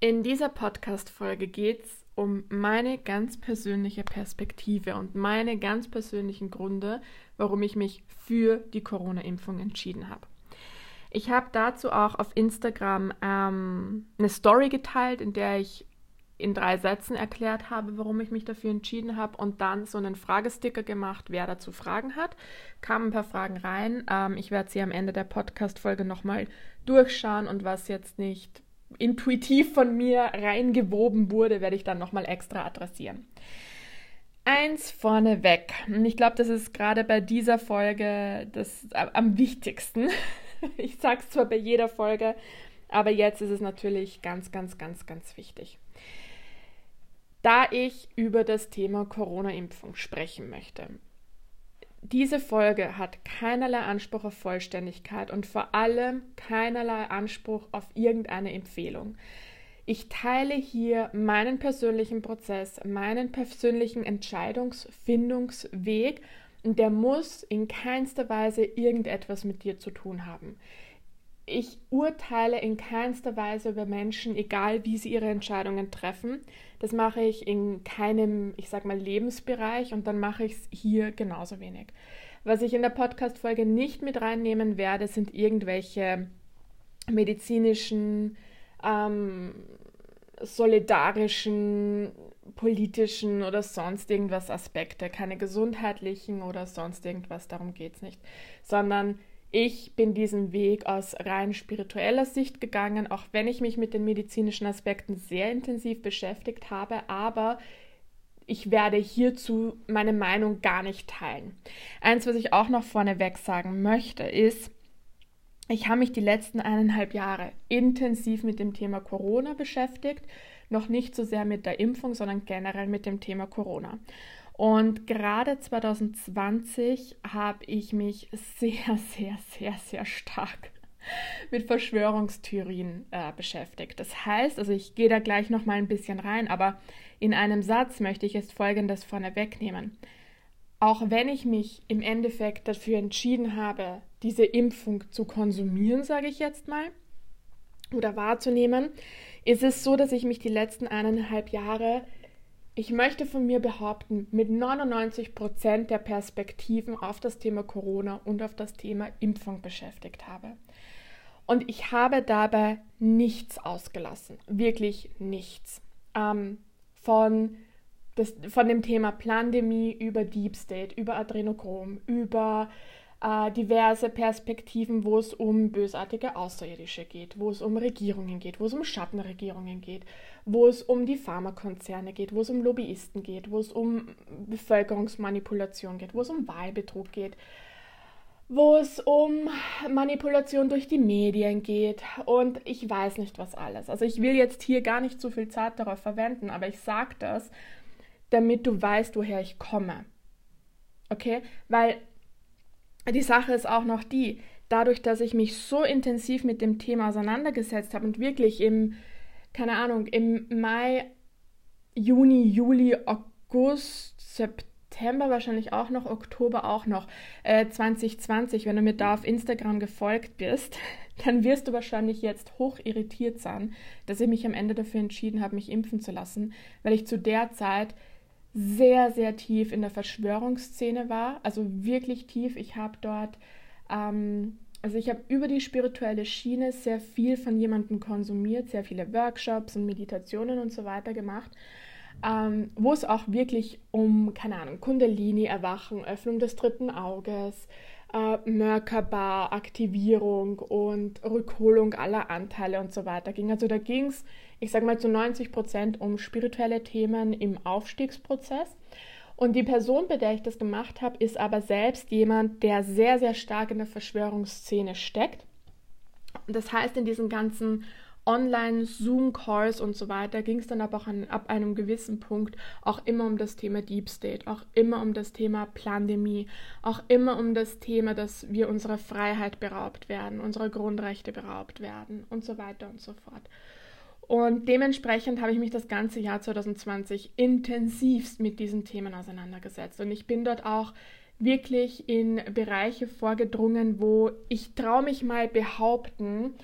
In dieser Podcast-Folge geht es um meine ganz persönliche Perspektive und meine ganz persönlichen Gründe, warum ich mich für die Corona-Impfung entschieden habe. Ich habe dazu auch auf Instagram ähm, eine Story geteilt, in der ich in drei Sätzen erklärt habe, warum ich mich dafür entschieden habe und dann so einen Fragesticker gemacht, wer dazu Fragen hat. Kamen ein paar Fragen rein. Ähm, ich werde sie am Ende der Podcast-Folge nochmal durchschauen und was jetzt nicht intuitiv von mir reingewoben wurde, werde ich dann nochmal extra adressieren. Eins vorneweg. Ich glaube, das ist gerade bei dieser Folge das am wichtigsten. Ich sage es zwar bei jeder Folge, aber jetzt ist es natürlich ganz, ganz, ganz, ganz wichtig. Da ich über das Thema Corona-Impfung sprechen möchte. Diese Folge hat keinerlei Anspruch auf Vollständigkeit und vor allem keinerlei Anspruch auf irgendeine Empfehlung. Ich teile hier meinen persönlichen Prozess, meinen persönlichen Entscheidungsfindungsweg und der muss in keinster Weise irgendetwas mit dir zu tun haben. Ich urteile in keinster Weise über Menschen, egal wie sie ihre Entscheidungen treffen. Das mache ich in keinem, ich sag mal, Lebensbereich und dann mache ich es hier genauso wenig. Was ich in der Podcast-Folge nicht mit reinnehmen werde, sind irgendwelche medizinischen, ähm, solidarischen, politischen oder sonst irgendwas Aspekte, keine gesundheitlichen oder sonst irgendwas, darum geht es nicht, sondern ich bin diesen Weg aus rein spiritueller Sicht gegangen, auch wenn ich mich mit den medizinischen Aspekten sehr intensiv beschäftigt habe, aber ich werde hierzu meine Meinung gar nicht teilen. Eins, was ich auch noch vorneweg sagen möchte, ist, ich habe mich die letzten eineinhalb Jahre intensiv mit dem Thema Corona beschäftigt, noch nicht so sehr mit der Impfung, sondern generell mit dem Thema Corona. Und gerade 2020 habe ich mich sehr, sehr, sehr, sehr stark mit Verschwörungstheorien äh, beschäftigt. Das heißt, also ich gehe da gleich noch mal ein bisschen rein, aber in einem Satz möchte ich jetzt Folgendes vorne wegnehmen. Auch wenn ich mich im Endeffekt dafür entschieden habe, diese Impfung zu konsumieren, sage ich jetzt mal, oder wahrzunehmen, ist es so, dass ich mich die letzten eineinhalb Jahre ich möchte von mir behaupten, mit 99 Prozent der Perspektiven auf das Thema Corona und auf das Thema Impfung beschäftigt habe. Und ich habe dabei nichts ausgelassen, wirklich nichts. Ähm, von, das, von dem Thema Plandemie über Deep State, über Adrenochrom, über äh, diverse Perspektiven, wo es um bösartige Außerirdische geht, wo es um Regierungen geht, wo es um Schattenregierungen geht, wo es um die Pharmakonzerne geht, wo es um Lobbyisten geht, wo es um Bevölkerungsmanipulation geht, wo es um Wahlbetrug geht, wo es um Manipulation durch die Medien geht und ich weiß nicht was alles. Also ich will jetzt hier gar nicht so viel Zeit darauf verwenden, aber ich sage das, damit du weißt, woher ich komme. Okay? Weil die Sache ist auch noch die, dadurch, dass ich mich so intensiv mit dem Thema auseinandergesetzt habe und wirklich im, keine Ahnung, im Mai, Juni, Juli, August, September wahrscheinlich auch noch, Oktober auch noch, äh, 2020, wenn du mir da auf Instagram gefolgt bist, dann wirst du wahrscheinlich jetzt hoch irritiert sein, dass ich mich am Ende dafür entschieden habe, mich impfen zu lassen, weil ich zu der Zeit sehr, sehr tief in der Verschwörungsszene war, also wirklich tief. Ich habe dort, ähm, also ich habe über die spirituelle Schiene sehr viel von jemandem konsumiert, sehr viele Workshops und Meditationen und so weiter gemacht, ähm, wo es auch wirklich um, keine Ahnung, Kundalini, Erwachen, Öffnung des dritten Auges, äh, Merkaba, Aktivierung und Rückholung aller Anteile und so weiter ging. Also da ging es, ich sage mal, zu 90 Prozent um spirituelle Themen im Aufstiegsprozess. Und die Person, bei der ich das gemacht habe, ist aber selbst jemand, der sehr, sehr stark in der Verschwörungsszene steckt. Das heißt, in diesen ganzen Online-Zoom-Calls und so weiter ging es dann aber auch an, ab einem gewissen Punkt auch immer um das Thema Deep State, auch immer um das Thema Plandemie, auch immer um das Thema, dass wir unserer Freiheit beraubt werden, unserer Grundrechte beraubt werden und so weiter und so fort. Und dementsprechend habe ich mich das ganze Jahr 2020 intensivst mit diesen Themen auseinandergesetzt. Und ich bin dort auch wirklich in Bereiche vorgedrungen, wo ich traue mich mal behaupten,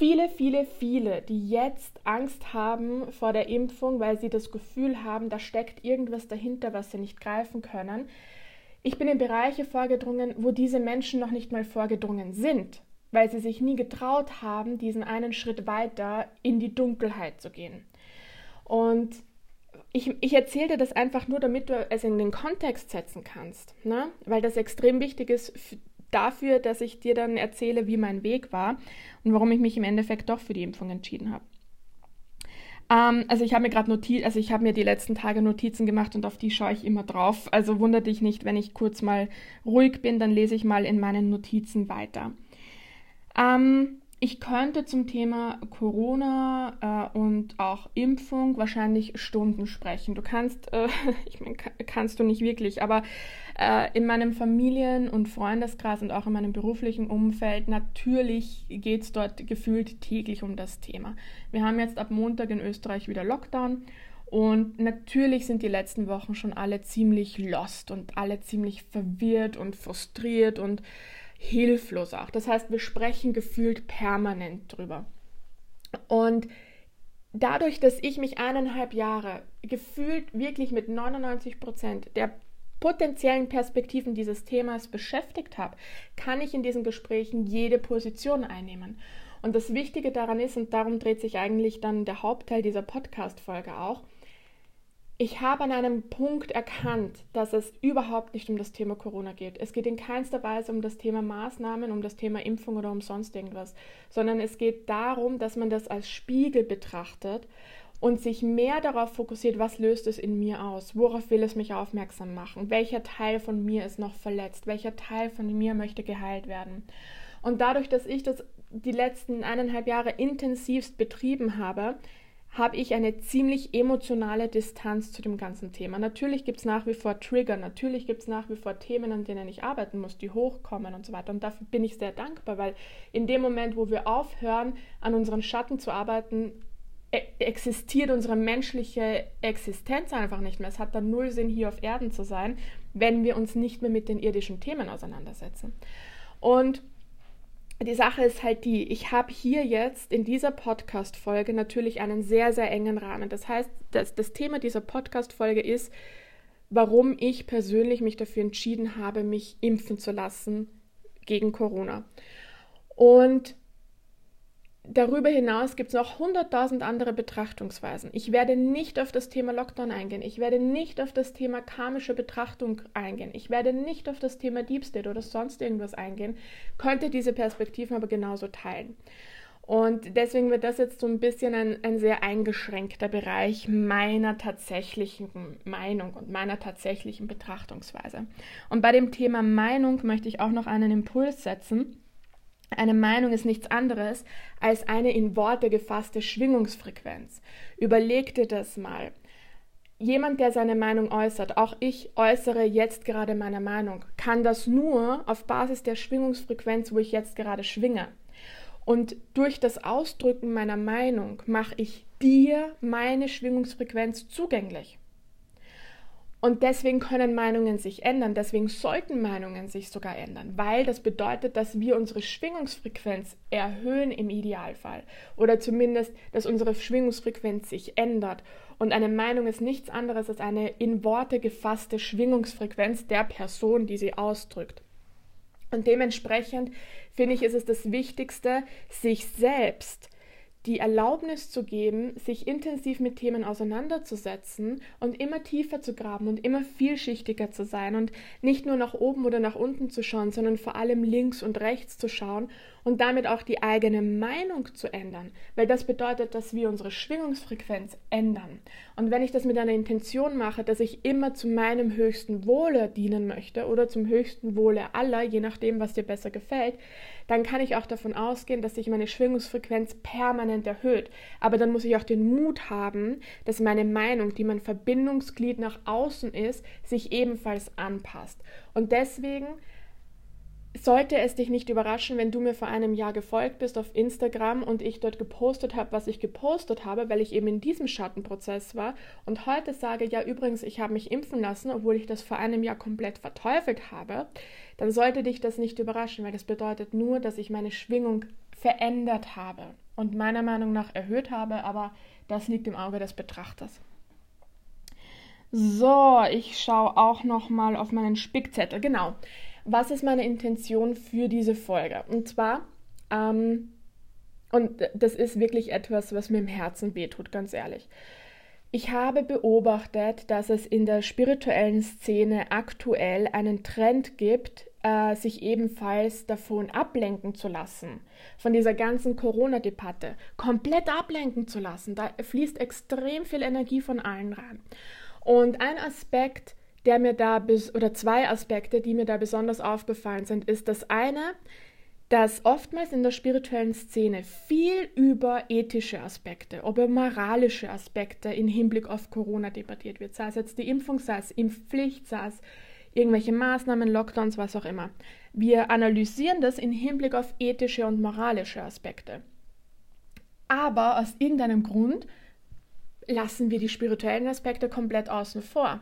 viele, viele, viele, die jetzt Angst haben vor der Impfung, weil sie das Gefühl haben, da steckt irgendwas dahinter, was sie nicht greifen können. Ich bin in Bereiche vorgedrungen, wo diese Menschen noch nicht mal vorgedrungen sind, weil sie sich nie getraut haben, diesen einen Schritt weiter in die Dunkelheit zu gehen. Und ich, ich erzähle dir das einfach nur, damit du es in den Kontext setzen kannst, ne? weil das extrem wichtig ist dafür, dass ich dir dann erzähle, wie mein Weg war und warum ich mich im Endeffekt doch für die Impfung entschieden habe. Ähm, also ich habe mir gerade Notiz, also ich habe mir die letzten Tage Notizen gemacht und auf die schaue ich immer drauf. Also wundert dich nicht, wenn ich kurz mal ruhig bin, dann lese ich mal in meinen Notizen weiter. Ähm, ich könnte zum Thema Corona äh, und auch Impfung wahrscheinlich Stunden sprechen. Du kannst, äh, ich meine, kannst du nicht wirklich, aber äh, in meinem Familien- und Freundeskreis und auch in meinem beruflichen Umfeld, natürlich geht es dort gefühlt täglich um das Thema. Wir haben jetzt ab Montag in Österreich wieder Lockdown und natürlich sind die letzten Wochen schon alle ziemlich lost und alle ziemlich verwirrt und frustriert und hilflos auch. Das heißt, wir sprechen gefühlt permanent drüber. Und dadurch, dass ich mich eineinhalb Jahre gefühlt wirklich mit 99 Prozent der potenziellen Perspektiven dieses Themas beschäftigt habe, kann ich in diesen Gesprächen jede Position einnehmen. Und das Wichtige daran ist, und darum dreht sich eigentlich dann der Hauptteil dieser Podcast-Folge auch, ich habe an einem Punkt erkannt, dass es überhaupt nicht um das Thema Corona geht. Es geht in keinster Weise um das Thema Maßnahmen, um das Thema Impfung oder um sonst irgendwas, sondern es geht darum, dass man das als Spiegel betrachtet und sich mehr darauf fokussiert, was löst es in mir aus, worauf will es mich aufmerksam machen, welcher Teil von mir ist noch verletzt, welcher Teil von mir möchte geheilt werden. Und dadurch, dass ich das die letzten eineinhalb Jahre intensivst betrieben habe, habe ich eine ziemlich emotionale Distanz zu dem ganzen Thema. Natürlich gibt es nach wie vor Trigger, natürlich gibt es nach wie vor Themen, an denen ich arbeiten muss, die hochkommen und so weiter. Und dafür bin ich sehr dankbar, weil in dem Moment, wo wir aufhören, an unseren Schatten zu arbeiten, existiert unsere menschliche Existenz einfach nicht mehr. Es hat dann null Sinn, hier auf Erden zu sein, wenn wir uns nicht mehr mit den irdischen Themen auseinandersetzen. Und die Sache ist halt die, ich habe hier jetzt in dieser Podcast-Folge natürlich einen sehr, sehr engen Rahmen. Das heißt, das, das Thema dieser Podcast-Folge ist, warum ich persönlich mich dafür entschieden habe, mich impfen zu lassen gegen Corona. Und Darüber hinaus gibt es noch hunderttausend andere Betrachtungsweisen. Ich werde nicht auf das Thema Lockdown eingehen. Ich werde nicht auf das Thema karmische Betrachtung eingehen. Ich werde nicht auf das Thema Deep State oder sonst irgendwas eingehen. Könnte diese Perspektiven aber genauso teilen. Und deswegen wird das jetzt so ein bisschen ein, ein sehr eingeschränkter Bereich meiner tatsächlichen Meinung und meiner tatsächlichen Betrachtungsweise. Und bei dem Thema Meinung möchte ich auch noch einen Impuls setzen eine Meinung ist nichts anderes als eine in Worte gefasste Schwingungsfrequenz. Überleg dir das mal. Jemand, der seine Meinung äußert, auch ich äußere jetzt gerade meine Meinung, kann das nur auf Basis der Schwingungsfrequenz, wo ich jetzt gerade schwinge. Und durch das Ausdrücken meiner Meinung mache ich dir meine Schwingungsfrequenz zugänglich. Und deswegen können Meinungen sich ändern, deswegen sollten Meinungen sich sogar ändern, weil das bedeutet, dass wir unsere Schwingungsfrequenz erhöhen im Idealfall oder zumindest, dass unsere Schwingungsfrequenz sich ändert. Und eine Meinung ist nichts anderes als eine in Worte gefasste Schwingungsfrequenz der Person, die sie ausdrückt. Und dementsprechend finde ich, ist es das Wichtigste, sich selbst die Erlaubnis zu geben, sich intensiv mit Themen auseinanderzusetzen und immer tiefer zu graben und immer vielschichtiger zu sein und nicht nur nach oben oder nach unten zu schauen, sondern vor allem links und rechts zu schauen und damit auch die eigene Meinung zu ändern, weil das bedeutet, dass wir unsere Schwingungsfrequenz ändern. Und wenn ich das mit einer Intention mache, dass ich immer zu meinem höchsten Wohle dienen möchte oder zum höchsten Wohle aller, je nachdem, was dir besser gefällt, dann kann ich auch davon ausgehen, dass sich meine Schwingungsfrequenz permanent erhöht. Aber dann muss ich auch den Mut haben, dass meine Meinung, die mein Verbindungsglied nach außen ist, sich ebenfalls anpasst. Und deswegen sollte es dich nicht überraschen, wenn du mir vor einem Jahr gefolgt bist auf Instagram und ich dort gepostet habe, was ich gepostet habe, weil ich eben in diesem Schattenprozess war und heute sage, ja übrigens, ich habe mich impfen lassen, obwohl ich das vor einem Jahr komplett verteufelt habe, dann sollte dich das nicht überraschen, weil das bedeutet nur, dass ich meine Schwingung verändert habe und meiner Meinung nach erhöht habe, aber das liegt im Auge des Betrachters. So, ich schaue auch noch mal auf meinen Spickzettel. Genau. Was ist meine Intention für diese Folge? Und zwar, ähm, und das ist wirklich etwas, was mir im Herzen wehtut, ganz ehrlich. Ich habe beobachtet, dass es in der spirituellen Szene aktuell einen Trend gibt, äh, sich ebenfalls davon ablenken zu lassen, von dieser ganzen Corona-Debatte, komplett ablenken zu lassen. Da fließt extrem viel Energie von allen rein. Und ein Aspekt, der mir da, oder zwei Aspekte, die mir da besonders aufgefallen sind, ist das eine, dass oftmals in der spirituellen Szene viel über ethische Aspekte, über moralische Aspekte im Hinblick auf Corona debattiert wird. Sei es jetzt die Impfung, sei es Impfpflicht, sei es irgendwelche Maßnahmen, Lockdowns, was auch immer. Wir analysieren das im Hinblick auf ethische und moralische Aspekte. Aber aus irgendeinem Grund lassen wir die spirituellen Aspekte komplett außen vor.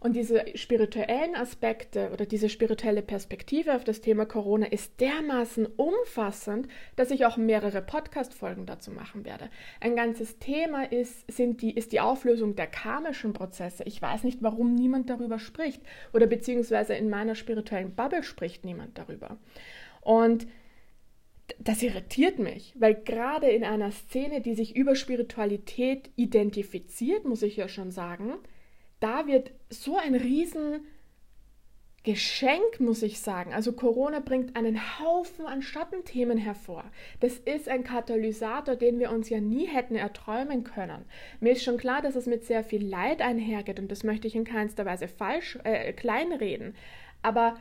Und diese spirituellen Aspekte oder diese spirituelle Perspektive auf das Thema Corona ist dermaßen umfassend, dass ich auch mehrere Podcast-Folgen dazu machen werde. Ein ganzes Thema ist, sind die, ist die Auflösung der karmischen Prozesse. Ich weiß nicht, warum niemand darüber spricht oder beziehungsweise in meiner spirituellen Bubble spricht niemand darüber. Und das irritiert mich, weil gerade in einer Szene, die sich über Spiritualität identifiziert, muss ich ja schon sagen, da wird so ein riesen Geschenk, muss ich sagen. Also Corona bringt einen Haufen an Schattenthemen hervor. Das ist ein Katalysator, den wir uns ja nie hätten erträumen können. Mir ist schon klar, dass es mit sehr viel Leid einhergeht und das möchte ich in keinster Weise falsch äh, kleinreden. Aber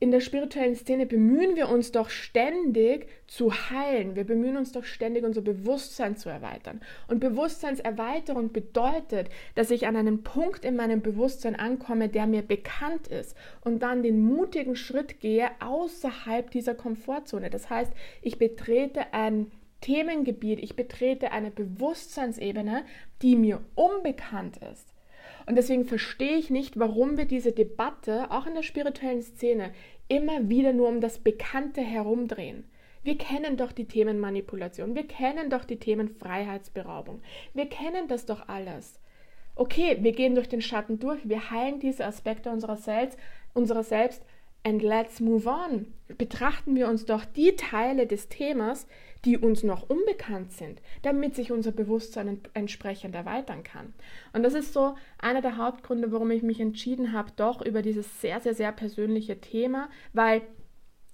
in der spirituellen Szene bemühen wir uns doch ständig zu heilen. Wir bemühen uns doch ständig, unser Bewusstsein zu erweitern. Und Bewusstseinserweiterung bedeutet, dass ich an einen Punkt in meinem Bewusstsein ankomme, der mir bekannt ist und dann den mutigen Schritt gehe außerhalb dieser Komfortzone. Das heißt, ich betrete ein Themengebiet, ich betrete eine Bewusstseinsebene, die mir unbekannt ist. Und deswegen verstehe ich nicht, warum wir diese Debatte, auch in der spirituellen Szene, immer wieder nur um das Bekannte herumdrehen. Wir kennen doch die Themen Manipulation, wir kennen doch die Themen Freiheitsberaubung, wir kennen das doch alles. Okay, wir gehen durch den Schatten durch, wir heilen diese Aspekte unserer selbst, unserer selbst and let's move on. Betrachten wir uns doch die Teile des Themas, die uns noch unbekannt sind, damit sich unser Bewusstsein entsprechend erweitern kann. Und das ist so einer der Hauptgründe, warum ich mich entschieden habe, doch über dieses sehr, sehr, sehr persönliche Thema, weil,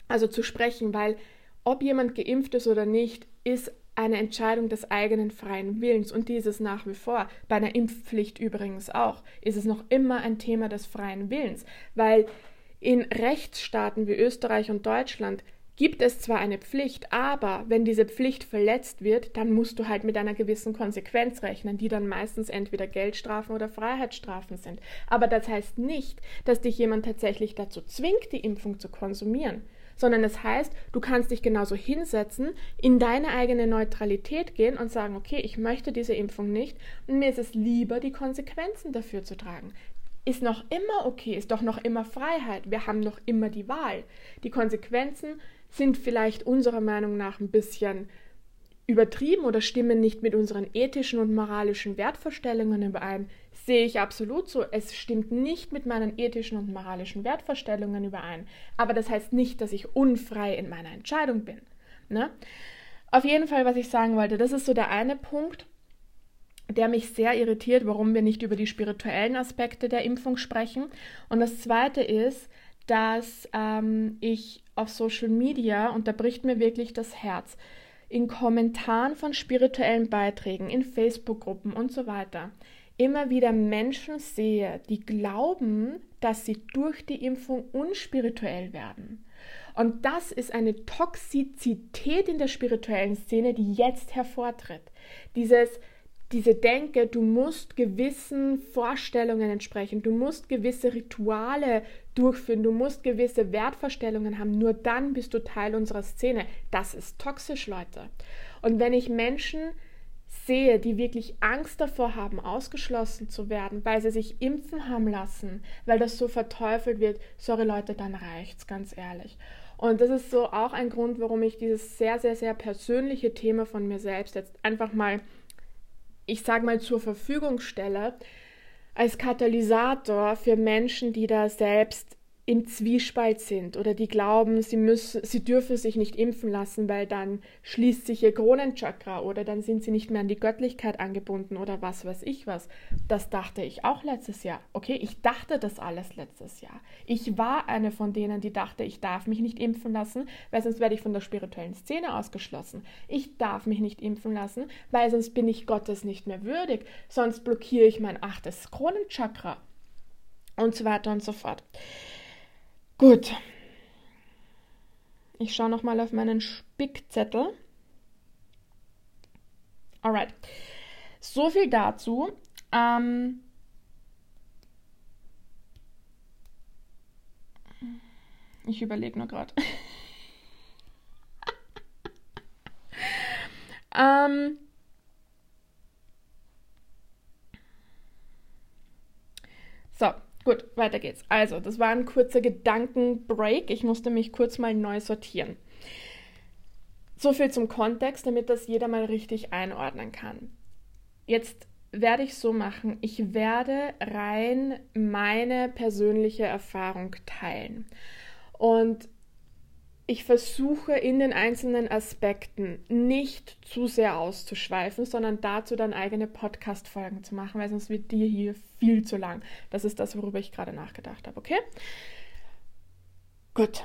also zu sprechen, weil ob jemand geimpft ist oder nicht, ist eine Entscheidung des eigenen freien Willens und dieses nach wie vor. Bei einer Impfpflicht übrigens auch ist es noch immer ein Thema des freien Willens, weil in Rechtsstaaten wie Österreich und Deutschland gibt es zwar eine Pflicht, aber wenn diese Pflicht verletzt wird, dann musst du halt mit einer gewissen Konsequenz rechnen, die dann meistens entweder Geldstrafen oder Freiheitsstrafen sind. Aber das heißt nicht, dass dich jemand tatsächlich dazu zwingt, die Impfung zu konsumieren, sondern es heißt, du kannst dich genauso hinsetzen, in deine eigene Neutralität gehen und sagen, okay, ich möchte diese Impfung nicht und mir ist es lieber, die Konsequenzen dafür zu tragen ist noch immer okay, ist doch noch immer Freiheit. Wir haben noch immer die Wahl. Die Konsequenzen sind vielleicht unserer Meinung nach ein bisschen übertrieben oder stimmen nicht mit unseren ethischen und moralischen Wertvorstellungen überein. Sehe ich absolut so. Es stimmt nicht mit meinen ethischen und moralischen Wertvorstellungen überein. Aber das heißt nicht, dass ich unfrei in meiner Entscheidung bin. Ne? Auf jeden Fall, was ich sagen wollte, das ist so der eine Punkt, der mich sehr irritiert, warum wir nicht über die spirituellen Aspekte der Impfung sprechen. Und das zweite ist, dass ähm, ich auf Social Media, und da bricht mir wirklich das Herz, in Kommentaren von spirituellen Beiträgen, in Facebook-Gruppen und so weiter, immer wieder Menschen sehe, die glauben, dass sie durch die Impfung unspirituell werden. Und das ist eine Toxizität in der spirituellen Szene, die jetzt hervortritt. Dieses, diese Denke, du musst gewissen Vorstellungen entsprechen, du musst gewisse Rituale durchführen, du musst gewisse Wertvorstellungen haben, nur dann bist du Teil unserer Szene. Das ist toxisch, Leute. Und wenn ich Menschen sehe, die wirklich Angst davor haben, ausgeschlossen zu werden, weil sie sich impfen haben lassen, weil das so verteufelt wird, sorry Leute, dann reicht's, ganz ehrlich. Und das ist so auch ein Grund, warum ich dieses sehr, sehr, sehr persönliche Thema von mir selbst jetzt einfach mal, ich sage mal, zur Verfügung stelle, als Katalysator für Menschen, die da selbst im Zwiespalt sind oder die glauben, sie müssen, sie dürfen sich nicht impfen lassen, weil dann schließt sich ihr Kronenchakra oder dann sind sie nicht mehr an die Göttlichkeit angebunden oder was weiß ich was. Das dachte ich auch letztes Jahr. Okay, ich dachte das alles letztes Jahr. Ich war eine von denen, die dachte, ich darf mich nicht impfen lassen, weil sonst werde ich von der spirituellen Szene ausgeschlossen. Ich darf mich nicht impfen lassen, weil sonst bin ich Gottes nicht mehr würdig, sonst blockiere ich mein achtes Kronenchakra und so weiter und so fort. Gut. Ich schaue nochmal auf meinen Spickzettel. Alright. So viel dazu. Ähm, ich überlege nur gerade. ähm, so, Gut, weiter geht's. Also, das war ein kurzer Gedankenbreak. Ich musste mich kurz mal neu sortieren. So viel zum Kontext, damit das jeder mal richtig einordnen kann. Jetzt werde ich so machen, ich werde rein meine persönliche Erfahrung teilen. Und ich versuche in den einzelnen Aspekten nicht zu sehr auszuschweifen, sondern dazu dann eigene Podcast-Folgen zu machen, weil sonst wird dir hier viel zu lang. Das ist das, worüber ich gerade nachgedacht habe, okay? Gut.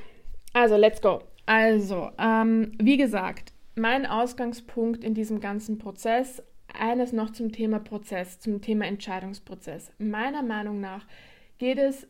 Also, let's go. Also, ähm, wie gesagt, mein Ausgangspunkt in diesem ganzen Prozess, eines noch zum Thema Prozess, zum Thema Entscheidungsprozess. Meiner Meinung nach geht es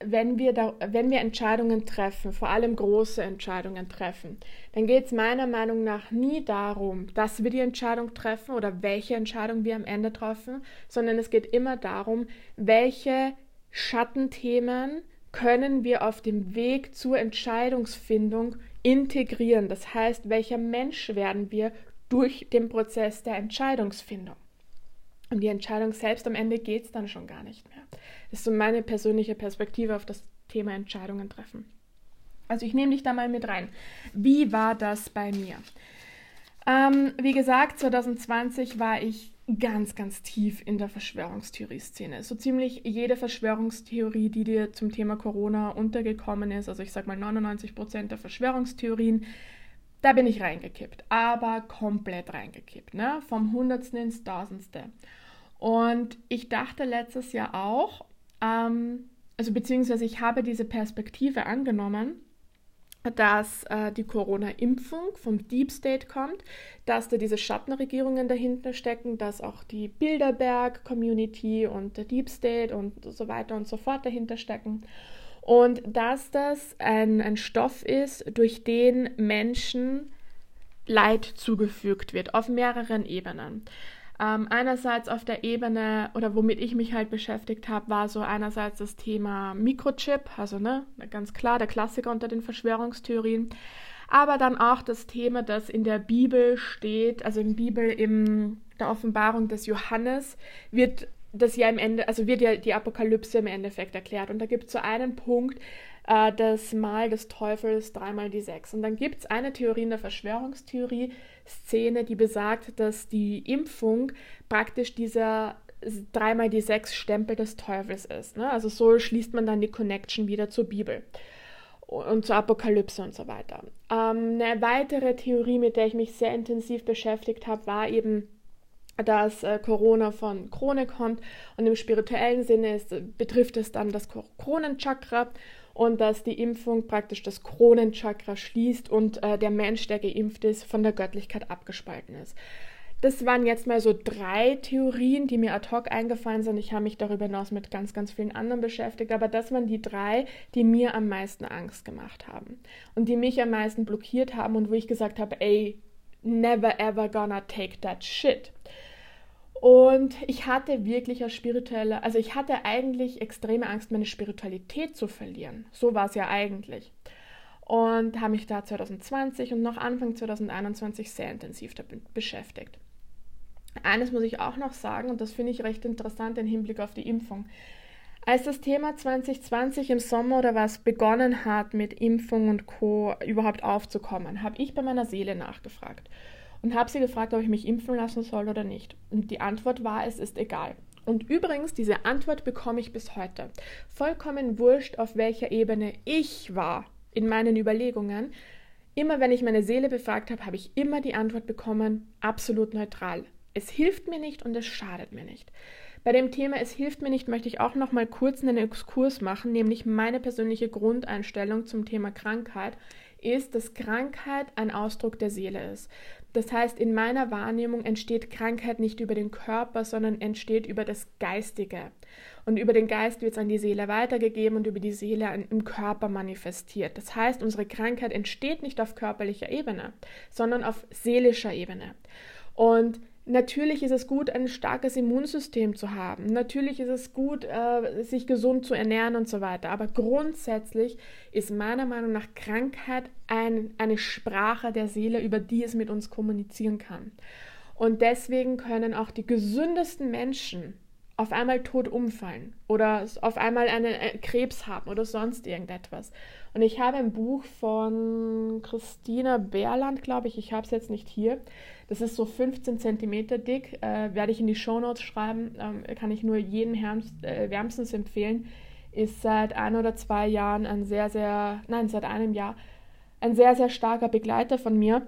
wenn wir, da, wenn wir Entscheidungen treffen, vor allem große Entscheidungen treffen, dann geht es meiner Meinung nach nie darum, dass wir die Entscheidung treffen oder welche Entscheidung wir am Ende treffen, sondern es geht immer darum, welche Schattenthemen können wir auf dem Weg zur Entscheidungsfindung integrieren. Das heißt, welcher Mensch werden wir durch den Prozess der Entscheidungsfindung. Um die Entscheidung selbst am Ende geht es dann schon gar nicht mehr. Ist so meine persönliche Perspektive auf das Thema Entscheidungen treffen. Also ich nehme dich da mal mit rein. Wie war das bei mir? Ähm, wie gesagt, 2020 war ich ganz, ganz tief in der Verschwörungstheorie-Szene. So ziemlich jede Verschwörungstheorie, die dir zum Thema Corona untergekommen ist, also ich sage mal 99 Prozent der Verschwörungstheorien, da bin ich reingekippt, aber komplett reingekippt, ne? vom Hundertsten ins Tausendste. Und ich dachte letztes Jahr auch, ähm, also beziehungsweise ich habe diese Perspektive angenommen, dass äh, die Corona-Impfung vom Deep State kommt, dass da diese Schattenregierungen dahinter stecken, dass auch die Bilderberg-Community und der Deep State und so weiter und so fort dahinter stecken und dass das ein, ein Stoff ist, durch den Menschen Leid zugefügt wird, auf mehreren Ebenen. Ähm, einerseits auf der Ebene, oder womit ich mich halt beschäftigt habe, war so einerseits das Thema Mikrochip, also ne, ganz klar der Klassiker unter den Verschwörungstheorien, aber dann auch das Thema, das in der Bibel steht, also in Bibel in der Offenbarung des Johannes, wird das ja im Ende, also wird ja die Apokalypse im Endeffekt erklärt. Und da gibt es so einen Punkt, äh, das Mal des Teufels, dreimal die sechs. Und dann gibt es eine Theorie in der Verschwörungstheorie-Szene, die besagt, dass die Impfung praktisch dieser dreimal die sechs Stempel des Teufels ist. Ne? Also so schließt man dann die Connection wieder zur Bibel und zur Apokalypse und so weiter. Ähm, eine weitere Theorie, mit der ich mich sehr intensiv beschäftigt habe, war eben dass äh, Corona von Krone kommt und im spirituellen Sinne ist, betrifft es dann das Kronenchakra und dass die Impfung praktisch das Kronenchakra schließt und äh, der Mensch, der geimpft ist, von der Göttlichkeit abgespalten ist. Das waren jetzt mal so drei Theorien, die mir ad hoc eingefallen sind. Ich habe mich darüber hinaus mit ganz, ganz vielen anderen beschäftigt, aber das waren die drei, die mir am meisten Angst gemacht haben und die mich am meisten blockiert haben und wo ich gesagt habe, ey, never ever gonna take that shit. Und ich hatte wirklich als spirituelle, also ich hatte eigentlich extreme Angst, meine Spiritualität zu verlieren. So war es ja eigentlich. Und habe mich da 2020 und noch Anfang 2021 sehr intensiv damit beschäftigt. Eines muss ich auch noch sagen, und das finde ich recht interessant im Hinblick auf die Impfung. Als das Thema 2020 im Sommer oder was begonnen hat, mit Impfung und Co. überhaupt aufzukommen, habe ich bei meiner Seele nachgefragt und habe sie gefragt, ob ich mich impfen lassen soll oder nicht. Und die Antwort war, es ist egal. Und übrigens, diese Antwort bekomme ich bis heute. Vollkommen wurscht, auf welcher Ebene ich war in meinen Überlegungen. Immer wenn ich meine Seele befragt habe, habe ich immer die Antwort bekommen, absolut neutral. Es hilft mir nicht und es schadet mir nicht. Bei dem Thema Es hilft mir nicht möchte ich auch noch mal kurz einen Exkurs machen, nämlich meine persönliche Grundeinstellung zum Thema Krankheit ist, dass Krankheit ein Ausdruck der Seele ist. Das heißt, in meiner Wahrnehmung entsteht Krankheit nicht über den Körper, sondern entsteht über das Geistige. Und über den Geist wird es an die Seele weitergegeben und über die Seele im Körper manifestiert. Das heißt, unsere Krankheit entsteht nicht auf körperlicher Ebene, sondern auf seelischer Ebene. Und Natürlich ist es gut, ein starkes Immunsystem zu haben. Natürlich ist es gut, äh, sich gesund zu ernähren und so weiter. Aber grundsätzlich ist meiner Meinung nach Krankheit ein, eine Sprache der Seele, über die es mit uns kommunizieren kann. Und deswegen können auch die gesündesten Menschen auf einmal tot umfallen oder auf einmal einen äh, Krebs haben oder sonst irgendetwas. Und ich habe ein Buch von Christina Berland, glaube ich, ich habe es jetzt nicht hier. Das ist so 15 Zentimeter dick, äh, werde ich in die Shownotes schreiben, ähm, kann ich nur jedem äh, wärmstens empfehlen. Ist seit ein oder zwei Jahren ein sehr, sehr, nein, seit einem Jahr ein sehr, sehr starker Begleiter von mir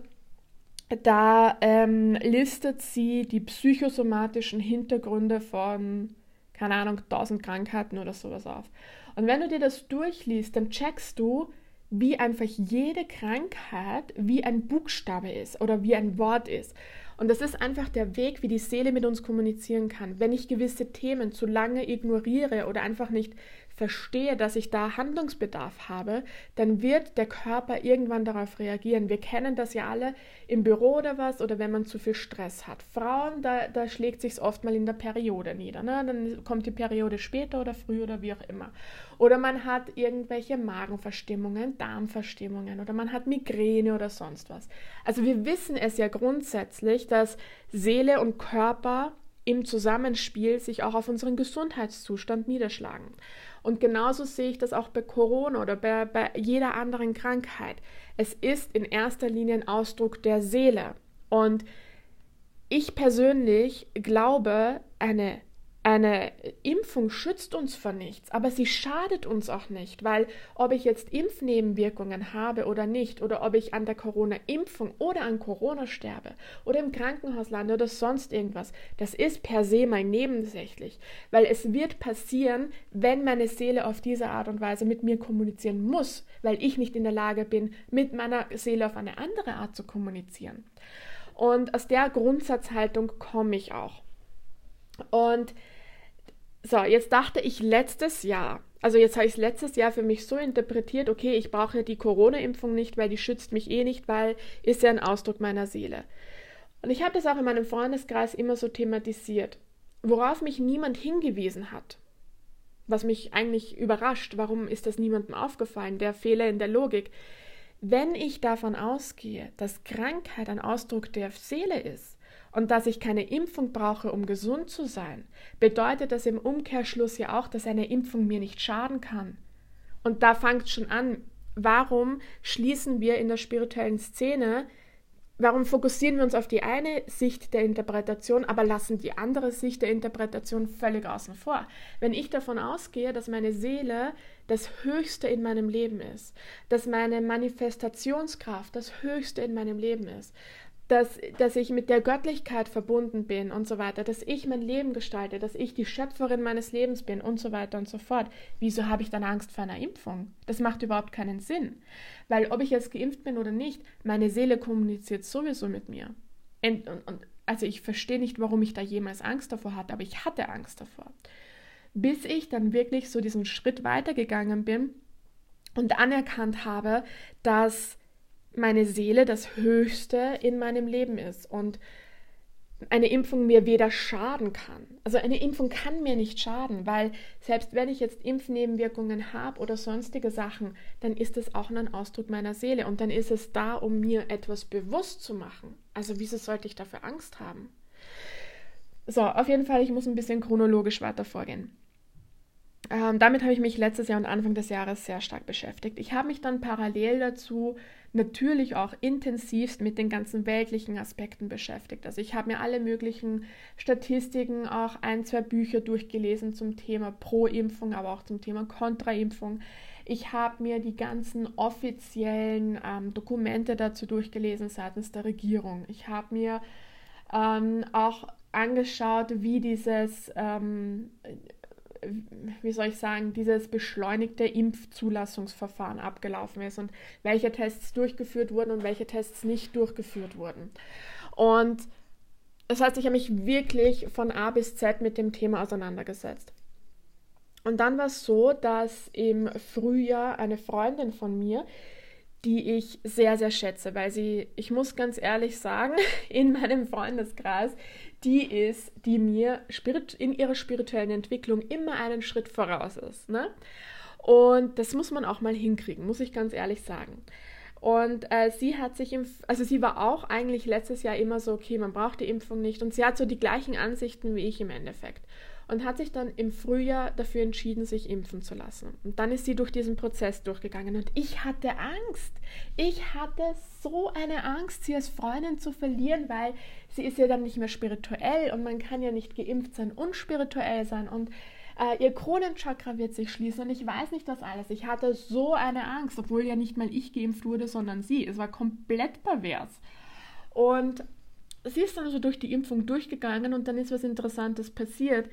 da ähm, listet sie die psychosomatischen Hintergründe von, keine Ahnung, 1000 Krankheiten oder sowas auf. Und wenn du dir das durchliest, dann checkst du, wie einfach jede Krankheit wie ein Buchstabe ist oder wie ein Wort ist. Und das ist einfach der Weg, wie die Seele mit uns kommunizieren kann. Wenn ich gewisse Themen zu lange ignoriere oder einfach nicht verstehe, dass ich da Handlungsbedarf habe, dann wird der Körper irgendwann darauf reagieren. Wir kennen das ja alle im Büro oder was oder wenn man zu viel Stress hat. Frauen, da, da schlägt sich oft mal in der Periode nieder. Ne? Dann kommt die Periode später oder früh oder wie auch immer. Oder man hat irgendwelche Magenverstimmungen, Darmverstimmungen oder man hat Migräne oder sonst was. Also wir wissen es ja grundsätzlich, dass Seele und Körper im Zusammenspiel sich auch auf unseren Gesundheitszustand niederschlagen. Und genauso sehe ich das auch bei Corona oder bei, bei jeder anderen Krankheit. Es ist in erster Linie ein Ausdruck der Seele. Und ich persönlich glaube, eine eine Impfung schützt uns vor nichts, aber sie schadet uns auch nicht, weil ob ich jetzt Impfnebenwirkungen habe oder nicht, oder ob ich an der Corona-Impfung oder an Corona sterbe oder im Krankenhaus lande oder sonst irgendwas, das ist per se mal nebensächlich, weil es wird passieren, wenn meine Seele auf diese Art und Weise mit mir kommunizieren muss, weil ich nicht in der Lage bin, mit meiner Seele auf eine andere Art zu kommunizieren. Und aus der Grundsatzhaltung komme ich auch. Und so, jetzt dachte ich letztes Jahr, also jetzt habe ich es letztes Jahr für mich so interpretiert, okay, ich brauche die Corona-Impfung nicht, weil die schützt mich eh nicht, weil ist ja ein Ausdruck meiner Seele. Und ich habe das auch in meinem Freundeskreis immer so thematisiert, worauf mich niemand hingewiesen hat. Was mich eigentlich überrascht, warum ist das niemandem aufgefallen, der Fehler in der Logik. Wenn ich davon ausgehe, dass Krankheit ein Ausdruck der Seele ist, und dass ich keine Impfung brauche, um gesund zu sein, bedeutet das im Umkehrschluss ja auch, dass eine Impfung mir nicht schaden kann. Und da fängt schon an, warum schließen wir in der spirituellen Szene, warum fokussieren wir uns auf die eine Sicht der Interpretation, aber lassen die andere Sicht der Interpretation völlig außen vor? Wenn ich davon ausgehe, dass meine Seele das Höchste in meinem Leben ist, dass meine Manifestationskraft das Höchste in meinem Leben ist, dass, dass ich mit der Göttlichkeit verbunden bin und so weiter, dass ich mein Leben gestalte, dass ich die Schöpferin meines Lebens bin und so weiter und so fort. Wieso habe ich dann Angst vor einer Impfung? Das macht überhaupt keinen Sinn. Weil ob ich jetzt geimpft bin oder nicht, meine Seele kommuniziert sowieso mit mir. Und, und, also ich verstehe nicht, warum ich da jemals Angst davor hatte, aber ich hatte Angst davor. Bis ich dann wirklich so diesen Schritt weitergegangen bin und anerkannt habe, dass meine Seele das Höchste in meinem Leben ist und eine Impfung mir weder schaden kann. Also eine Impfung kann mir nicht schaden, weil selbst wenn ich jetzt Impfnebenwirkungen habe oder sonstige Sachen, dann ist es auch nur ein Ausdruck meiner Seele und dann ist es da, um mir etwas bewusst zu machen. Also wieso sollte ich dafür Angst haben? So, auf jeden Fall, ich muss ein bisschen chronologisch weiter vorgehen. Ähm, damit habe ich mich letztes Jahr und Anfang des Jahres sehr stark beschäftigt. Ich habe mich dann parallel dazu natürlich auch intensivst mit den ganzen weltlichen Aspekten beschäftigt. Also ich habe mir alle möglichen Statistiken, auch ein, zwei Bücher durchgelesen zum Thema Pro-Impfung, aber auch zum Thema Kontra-Impfung. Ich habe mir die ganzen offiziellen ähm, Dokumente dazu durchgelesen seitens der Regierung. Ich habe mir ähm, auch angeschaut, wie dieses ähm, wie soll ich sagen, dieses beschleunigte Impfzulassungsverfahren abgelaufen ist und welche Tests durchgeführt wurden und welche Tests nicht durchgeführt wurden. Und das heißt, ich habe mich wirklich von A bis Z mit dem Thema auseinandergesetzt. Und dann war es so, dass im Frühjahr eine Freundin von mir, die ich sehr, sehr schätze, weil sie, ich muss ganz ehrlich sagen, in meinem Freundeskreis die ist, die mir in ihrer spirituellen Entwicklung immer einen Schritt voraus ist. Ne? Und das muss man auch mal hinkriegen, muss ich ganz ehrlich sagen. Und äh, sie hat sich, im, also sie war auch eigentlich letztes Jahr immer so, okay, man braucht die Impfung nicht. Und sie hat so die gleichen Ansichten wie ich im Endeffekt und hat sich dann im Frühjahr dafür entschieden, sich impfen zu lassen. Und dann ist sie durch diesen Prozess durchgegangen und ich hatte Angst. Ich hatte so eine Angst, sie als Freundin zu verlieren, weil sie ist ja dann nicht mehr spirituell und man kann ja nicht geimpft sein und spirituell sein und äh, ihr Kronenchakra wird sich schließen und ich weiß nicht was alles. Ich hatte so eine Angst, obwohl ja nicht mal ich geimpft wurde, sondern sie. Es war komplett pervers. Und sie ist dann so durch die Impfung durchgegangen und dann ist was Interessantes passiert.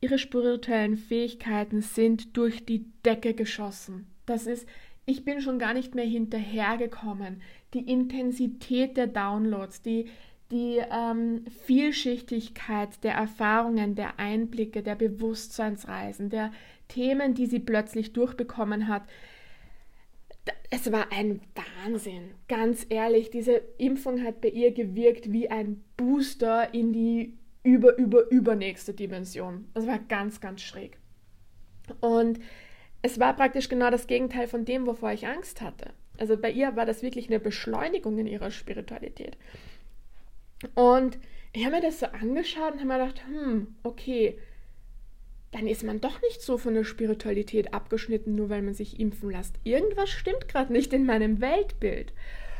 Ihre spirituellen Fähigkeiten sind durch die Decke geschossen. Das ist, ich bin schon gar nicht mehr hinterhergekommen. Die Intensität der Downloads, die, die ähm, Vielschichtigkeit der Erfahrungen, der Einblicke, der Bewusstseinsreisen, der Themen, die sie plötzlich durchbekommen hat. Es war ein Wahnsinn. Ganz ehrlich, diese Impfung hat bei ihr gewirkt wie ein Booster in die über, über, übernächste Dimension. Das war ganz, ganz schräg. Und es war praktisch genau das Gegenteil von dem, wovor ich Angst hatte. Also bei ihr war das wirklich eine Beschleunigung in ihrer Spiritualität. Und ich habe mir das so angeschaut und habe mir gedacht, hm, okay, dann ist man doch nicht so von der Spiritualität abgeschnitten, nur weil man sich impfen lässt. Irgendwas stimmt gerade nicht in meinem Weltbild.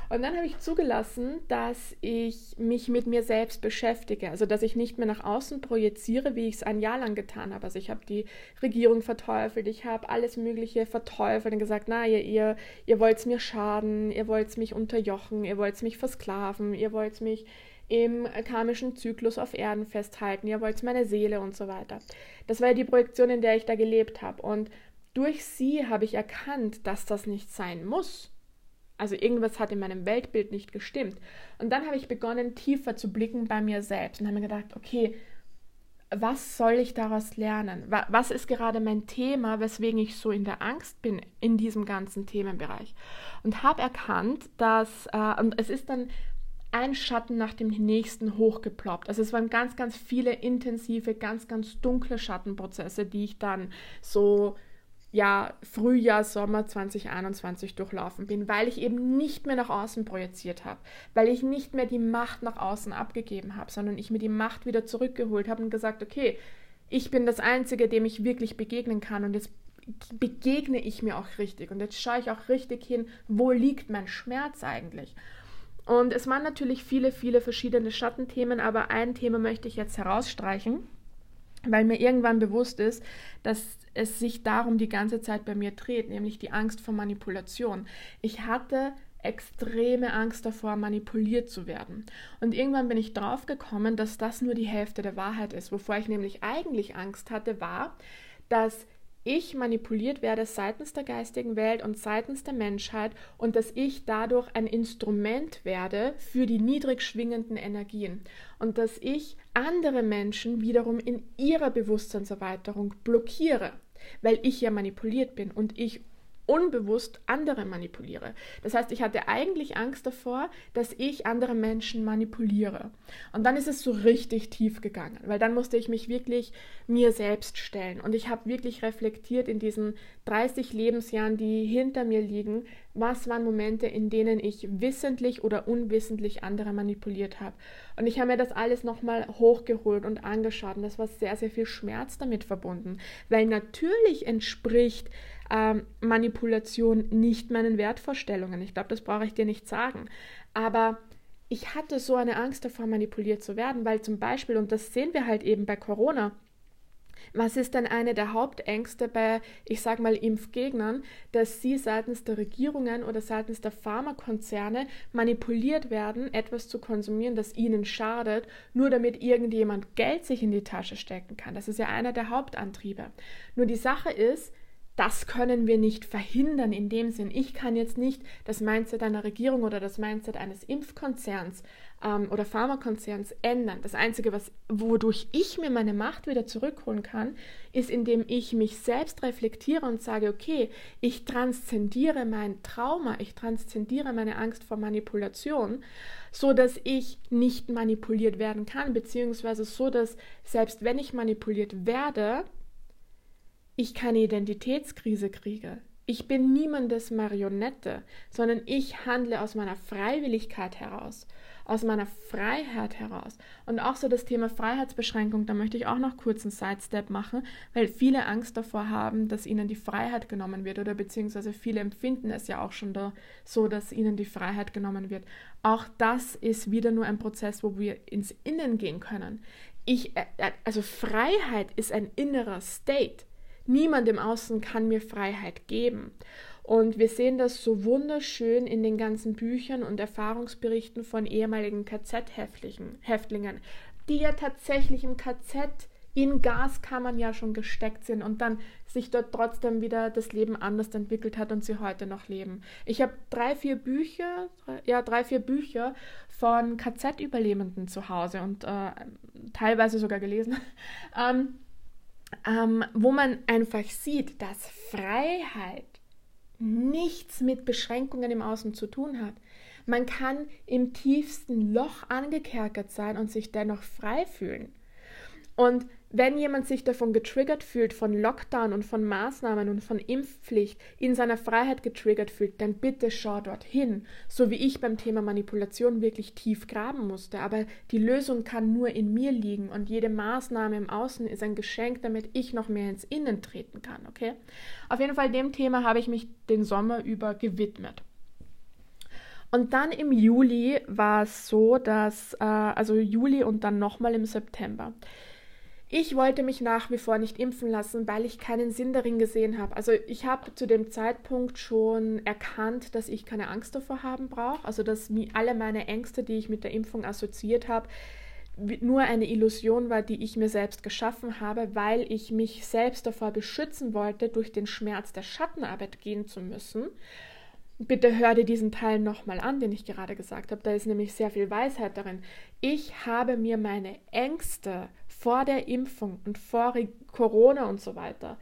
Und dann habe ich zugelassen, dass ich mich mit mir selbst beschäftige, also dass ich nicht mehr nach außen projiziere, wie ich es ein Jahr lang getan habe. Also ich habe die Regierung verteufelt, ich habe alles Mögliche verteufelt und gesagt, na, ihr, ihr, ihr wollt mir schaden, ihr wollt mich unterjochen, ihr wollt mich versklaven, ihr wollt mich im karmischen Zyklus auf Erden festhalten, ihr wollt meine Seele und so weiter. Das war ja die Projektion, in der ich da gelebt habe. Und durch sie habe ich erkannt, dass das nicht sein muss also irgendwas hat in meinem Weltbild nicht gestimmt. Und dann habe ich begonnen, tiefer zu blicken bei mir selbst und habe mir gedacht, okay, was soll ich daraus lernen? Was ist gerade mein Thema, weswegen ich so in der Angst bin in diesem ganzen Themenbereich? Und habe erkannt, dass, äh, und es ist dann ein Schatten nach dem nächsten hochgeploppt. Also es waren ganz, ganz viele intensive, ganz, ganz dunkle Schattenprozesse, die ich dann so ja, Frühjahr, Sommer 2021 durchlaufen bin, weil ich eben nicht mehr nach außen projiziert habe, weil ich nicht mehr die Macht nach außen abgegeben habe, sondern ich mir die Macht wieder zurückgeholt habe und gesagt, okay, ich bin das Einzige, dem ich wirklich begegnen kann und jetzt begegne ich mir auch richtig und jetzt schaue ich auch richtig hin, wo liegt mein Schmerz eigentlich. Und es waren natürlich viele, viele verschiedene Schattenthemen, aber ein Thema möchte ich jetzt herausstreichen, weil mir irgendwann bewusst ist, dass es sich darum die ganze Zeit bei mir dreht, nämlich die Angst vor Manipulation. Ich hatte extreme Angst davor, manipuliert zu werden. Und irgendwann bin ich draufgekommen, dass das nur die Hälfte der Wahrheit ist. Wovor ich nämlich eigentlich Angst hatte, war, dass ich manipuliert werde seitens der geistigen Welt und seitens der Menschheit und dass ich dadurch ein Instrument werde für die niedrig schwingenden Energien und dass ich andere Menschen wiederum in ihrer Bewusstseinserweiterung blockiere weil ich ja manipuliert bin und ich unbewusst andere manipuliere. Das heißt, ich hatte eigentlich Angst davor, dass ich andere Menschen manipuliere. Und dann ist es so richtig tief gegangen, weil dann musste ich mich wirklich mir selbst stellen. Und ich habe wirklich reflektiert in diesen 30 Lebensjahren, die hinter mir liegen, was waren Momente, in denen ich wissentlich oder unwissentlich andere manipuliert habe. Und ich habe mir das alles nochmal hochgeholt und angeschaut. Und das war sehr, sehr viel Schmerz damit verbunden. Weil natürlich entspricht ähm, Manipulation nicht meinen Wertvorstellungen. Ich glaube, das brauche ich dir nicht sagen. Aber ich hatte so eine Angst davor, manipuliert zu werden, weil zum Beispiel, und das sehen wir halt eben bei Corona, was ist denn eine der Hauptängste bei, ich sage mal, Impfgegnern, dass sie seitens der Regierungen oder seitens der Pharmakonzerne manipuliert werden, etwas zu konsumieren, das ihnen schadet, nur damit irgendjemand Geld sich in die Tasche stecken kann. Das ist ja einer der Hauptantriebe. Nur die Sache ist, das können wir nicht verhindern in dem Sinn. Ich kann jetzt nicht das Mindset einer Regierung oder das Mindset eines Impfkonzerns ähm, oder Pharmakonzerns ändern. Das Einzige, was, wodurch ich mir meine Macht wieder zurückholen kann, ist, indem ich mich selbst reflektiere und sage, okay, ich transzendiere mein Trauma, ich transzendiere meine Angst vor Manipulation, so dass ich nicht manipuliert werden kann, beziehungsweise so, dass selbst wenn ich manipuliert werde, ich keine Identitätskrise kriege. Ich bin niemandes Marionette, sondern ich handle aus meiner Freiwilligkeit heraus, aus meiner Freiheit heraus. Und auch so das Thema Freiheitsbeschränkung, da möchte ich auch noch kurz einen Sidestep machen, weil viele Angst davor haben, dass ihnen die Freiheit genommen wird oder beziehungsweise viele empfinden es ja auch schon da so, dass ihnen die Freiheit genommen wird. Auch das ist wieder nur ein Prozess, wo wir ins Innen gehen können. Ich, äh, äh, also Freiheit ist ein innerer State. Niemand im Außen kann mir Freiheit geben. Und wir sehen das so wunderschön in den ganzen Büchern und Erfahrungsberichten von ehemaligen KZ-Häftlingen, die ja tatsächlich im KZ in Gaskammern ja schon gesteckt sind und dann sich dort trotzdem wieder das Leben anders entwickelt hat und sie heute noch leben. Ich habe drei, vier Bücher, ja, drei, vier Bücher von KZ-Überlebenden zu Hause und äh, teilweise sogar gelesen. ähm, ähm, wo man einfach sieht, dass Freiheit nichts mit Beschränkungen im Außen zu tun hat. Man kann im tiefsten Loch angekerkert sein und sich dennoch frei fühlen. Und wenn jemand sich davon getriggert fühlt, von Lockdown und von Maßnahmen und von Impfpflicht, in seiner Freiheit getriggert fühlt, dann bitte schau dorthin. So wie ich beim Thema Manipulation wirklich tief graben musste. Aber die Lösung kann nur in mir liegen und jede Maßnahme im Außen ist ein Geschenk, damit ich noch mehr ins Innen treten kann. Okay? Auf jeden Fall dem Thema habe ich mich den Sommer über gewidmet. Und dann im Juli war es so, dass, äh, also Juli und dann nochmal im September. Ich wollte mich nach wie vor nicht impfen lassen, weil ich keinen Sinn darin gesehen habe. Also ich habe zu dem Zeitpunkt schon erkannt, dass ich keine Angst davor haben brauche. Also dass alle meine Ängste, die ich mit der Impfung assoziiert habe, nur eine Illusion war, die ich mir selbst geschaffen habe, weil ich mich selbst davor beschützen wollte, durch den Schmerz der Schattenarbeit gehen zu müssen. Bitte hör dir diesen Teil nochmal an, den ich gerade gesagt habe. Da ist nämlich sehr viel Weisheit darin. Ich habe mir meine Ängste vor der Impfung und vor Corona und so weiter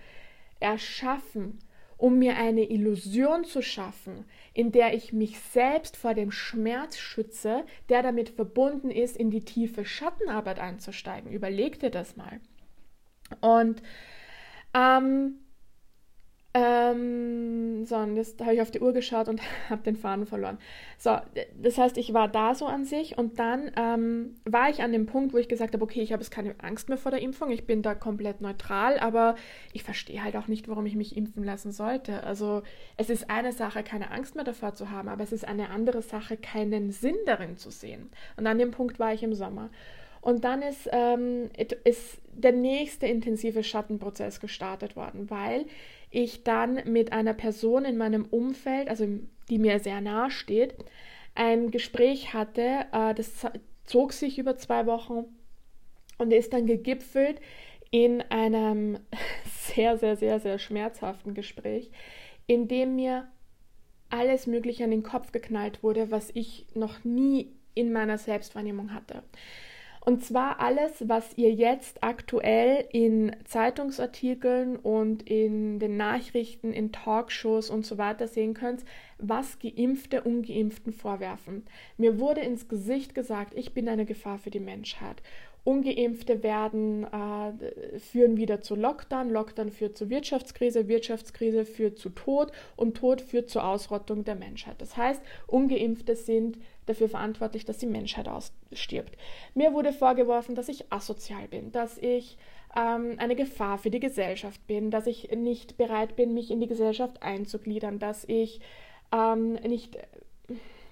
erschaffen, um mir eine Illusion zu schaffen, in der ich mich selbst vor dem Schmerz schütze, der damit verbunden ist, in die tiefe Schattenarbeit einzusteigen. Überleg dir das mal. Und ähm, ähm, so, und jetzt habe ich auf die Uhr geschaut und habe den Faden verloren. So, das heißt, ich war da so an sich und dann ähm, war ich an dem Punkt, wo ich gesagt habe, okay, ich habe jetzt keine Angst mehr vor der Impfung, ich bin da komplett neutral, aber ich verstehe halt auch nicht, warum ich mich impfen lassen sollte. Also es ist eine Sache, keine Angst mehr davor zu haben, aber es ist eine andere Sache, keinen Sinn darin zu sehen. Und an dem Punkt war ich im Sommer. Und dann ist, ähm, ist der nächste intensive Schattenprozess gestartet worden, weil ich dann mit einer Person in meinem Umfeld, also die mir sehr nahe steht, ein Gespräch hatte. Äh, das zog sich über zwei Wochen und ist dann gegipfelt in einem sehr, sehr, sehr, sehr schmerzhaften Gespräch, in dem mir alles Mögliche an den Kopf geknallt wurde, was ich noch nie in meiner Selbstwahrnehmung hatte. Und zwar alles, was ihr jetzt aktuell in Zeitungsartikeln und in den Nachrichten, in Talkshows und so weiter sehen könnt, was Geimpfte Ungeimpften vorwerfen. Mir wurde ins Gesicht gesagt, ich bin eine Gefahr für die Menschheit. Ungeimpfte werden, äh, führen wieder zu Lockdown, Lockdown führt zu Wirtschaftskrise, Wirtschaftskrise führt zu Tod und Tod führt zur Ausrottung der Menschheit. Das heißt, Ungeimpfte sind dafür verantwortlich, dass die Menschheit ausstirbt. Mir wurde vorgeworfen, dass ich asozial bin, dass ich ähm, eine Gefahr für die Gesellschaft bin, dass ich nicht bereit bin, mich in die Gesellschaft einzugliedern, dass ich ähm, nicht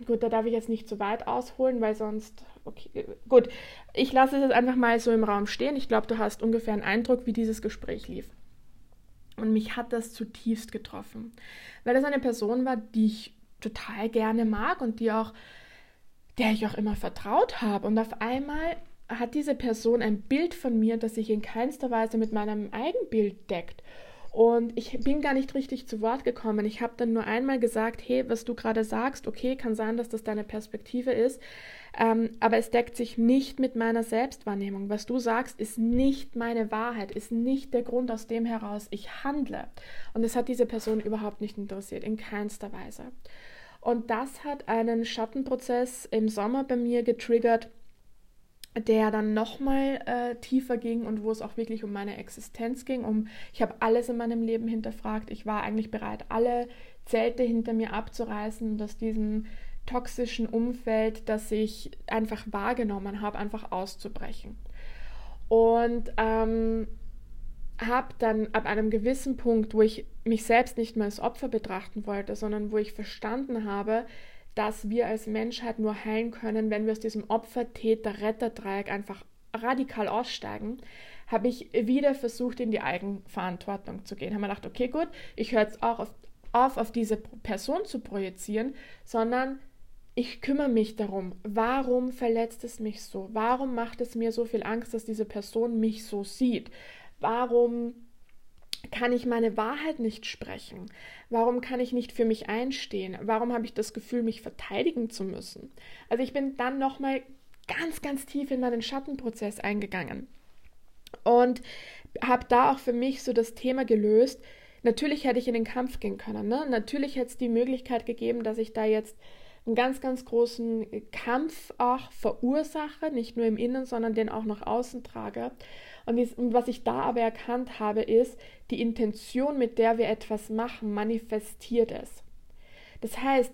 Gut, da darf ich jetzt nicht zu weit ausholen, weil sonst. Okay, gut. Ich lasse es jetzt einfach mal so im Raum stehen. Ich glaube, du hast ungefähr einen Eindruck, wie dieses Gespräch lief. Und mich hat das zutiefst getroffen, weil das eine Person war, die ich total gerne mag und die auch, der ich auch immer vertraut habe. Und auf einmal hat diese Person ein Bild von mir, das sich in keinster Weise mit meinem Eigenbild deckt. Und ich bin gar nicht richtig zu Wort gekommen. Ich habe dann nur einmal gesagt, hey, was du gerade sagst, okay, kann sein, dass das deine Perspektive ist, ähm, aber es deckt sich nicht mit meiner Selbstwahrnehmung. Was du sagst, ist nicht meine Wahrheit, ist nicht der Grund, aus dem heraus ich handle. Und es hat diese Person überhaupt nicht interessiert, in keinster Weise. Und das hat einen Schattenprozess im Sommer bei mir getriggert, der dann nochmal äh, tiefer ging und wo es auch wirklich um meine Existenz ging. Um, ich habe alles in meinem Leben hinterfragt. Ich war eigentlich bereit, alle Zelte hinter mir abzureißen und aus diesem toxischen Umfeld, das ich einfach wahrgenommen habe, einfach auszubrechen. Und ähm, habe dann ab einem gewissen Punkt, wo ich mich selbst nicht mehr als Opfer betrachten wollte, sondern wo ich verstanden habe, dass wir als Menschheit nur heilen können, wenn wir aus diesem Opfer-Täter-Retter-Dreieck einfach radikal aussteigen, habe ich wieder versucht, in die Eigenverantwortung zu gehen. Habe mir gedacht, okay, gut, ich höre jetzt auch auf, auf, auf diese Person zu projizieren, sondern ich kümmere mich darum, warum verletzt es mich so? Warum macht es mir so viel Angst, dass diese Person mich so sieht? Warum kann ich meine Wahrheit nicht sprechen? Warum kann ich nicht für mich einstehen? Warum habe ich das Gefühl, mich verteidigen zu müssen? Also ich bin dann nochmal ganz, ganz tief in meinen Schattenprozess eingegangen und habe da auch für mich so das Thema gelöst. Natürlich hätte ich in den Kampf gehen können. Ne? Natürlich hätte es die Möglichkeit gegeben, dass ich da jetzt einen ganz, ganz großen Kampf auch verursache, nicht nur im Innen, sondern den auch nach außen trage. Und was ich da aber erkannt habe, ist, die Intention, mit der wir etwas machen, manifestiert es. Das heißt,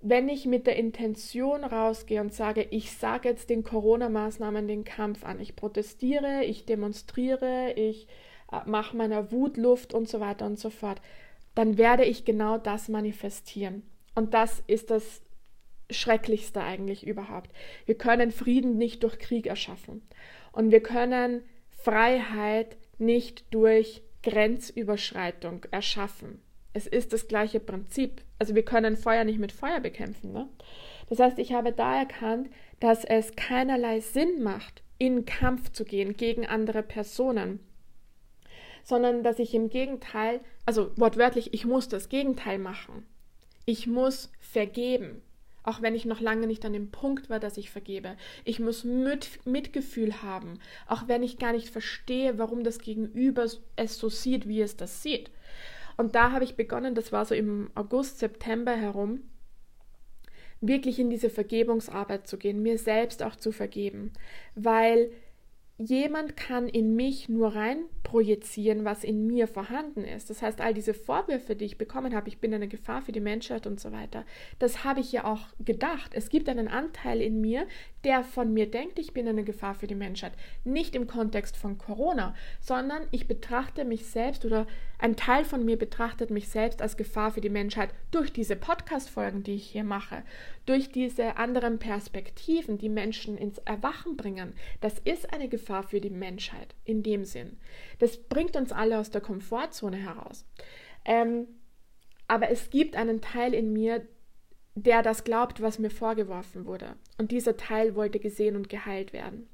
wenn ich mit der Intention rausgehe und sage, ich sage jetzt den Corona-Maßnahmen den Kampf an, ich protestiere, ich demonstriere, ich äh, mache meiner Wut Luft und so weiter und so fort, dann werde ich genau das manifestieren. Und das ist das Schrecklichste eigentlich überhaupt. Wir können Frieden nicht durch Krieg erschaffen. Und wir können Freiheit nicht durch Grenzüberschreitung erschaffen. Es ist das gleiche Prinzip. Also wir können Feuer nicht mit Feuer bekämpfen. Ne? Das heißt, ich habe da erkannt, dass es keinerlei Sinn macht, in Kampf zu gehen gegen andere Personen, sondern dass ich im Gegenteil, also wortwörtlich, ich muss das Gegenteil machen. Ich muss vergeben auch wenn ich noch lange nicht an dem Punkt war, dass ich vergebe. Ich muss mit, Mitgefühl haben, auch wenn ich gar nicht verstehe, warum das Gegenüber es so sieht, wie es das sieht. Und da habe ich begonnen, das war so im August, September herum, wirklich in diese Vergebungsarbeit zu gehen, mir selbst auch zu vergeben, weil jemand kann in mich nur rein projizieren, was in mir vorhanden ist. Das heißt, all diese Vorwürfe, die ich bekommen habe, ich bin eine Gefahr für die Menschheit und so weiter, das habe ich ja auch gedacht. Es gibt einen Anteil in mir, der von mir denkt, ich bin eine Gefahr für die Menschheit. Nicht im Kontext von Corona, sondern ich betrachte mich selbst oder ein Teil von mir betrachtet mich selbst als Gefahr für die Menschheit durch diese Podcast-Folgen, die ich hier mache, durch diese anderen Perspektiven, die Menschen ins Erwachen bringen. Das ist eine Gefahr für die Menschheit in dem Sinn. Das bringt uns alle aus der Komfortzone heraus. Ähm, aber es gibt einen Teil in mir, der das glaubt, was mir vorgeworfen wurde. Und dieser Teil wollte gesehen und geheilt werden.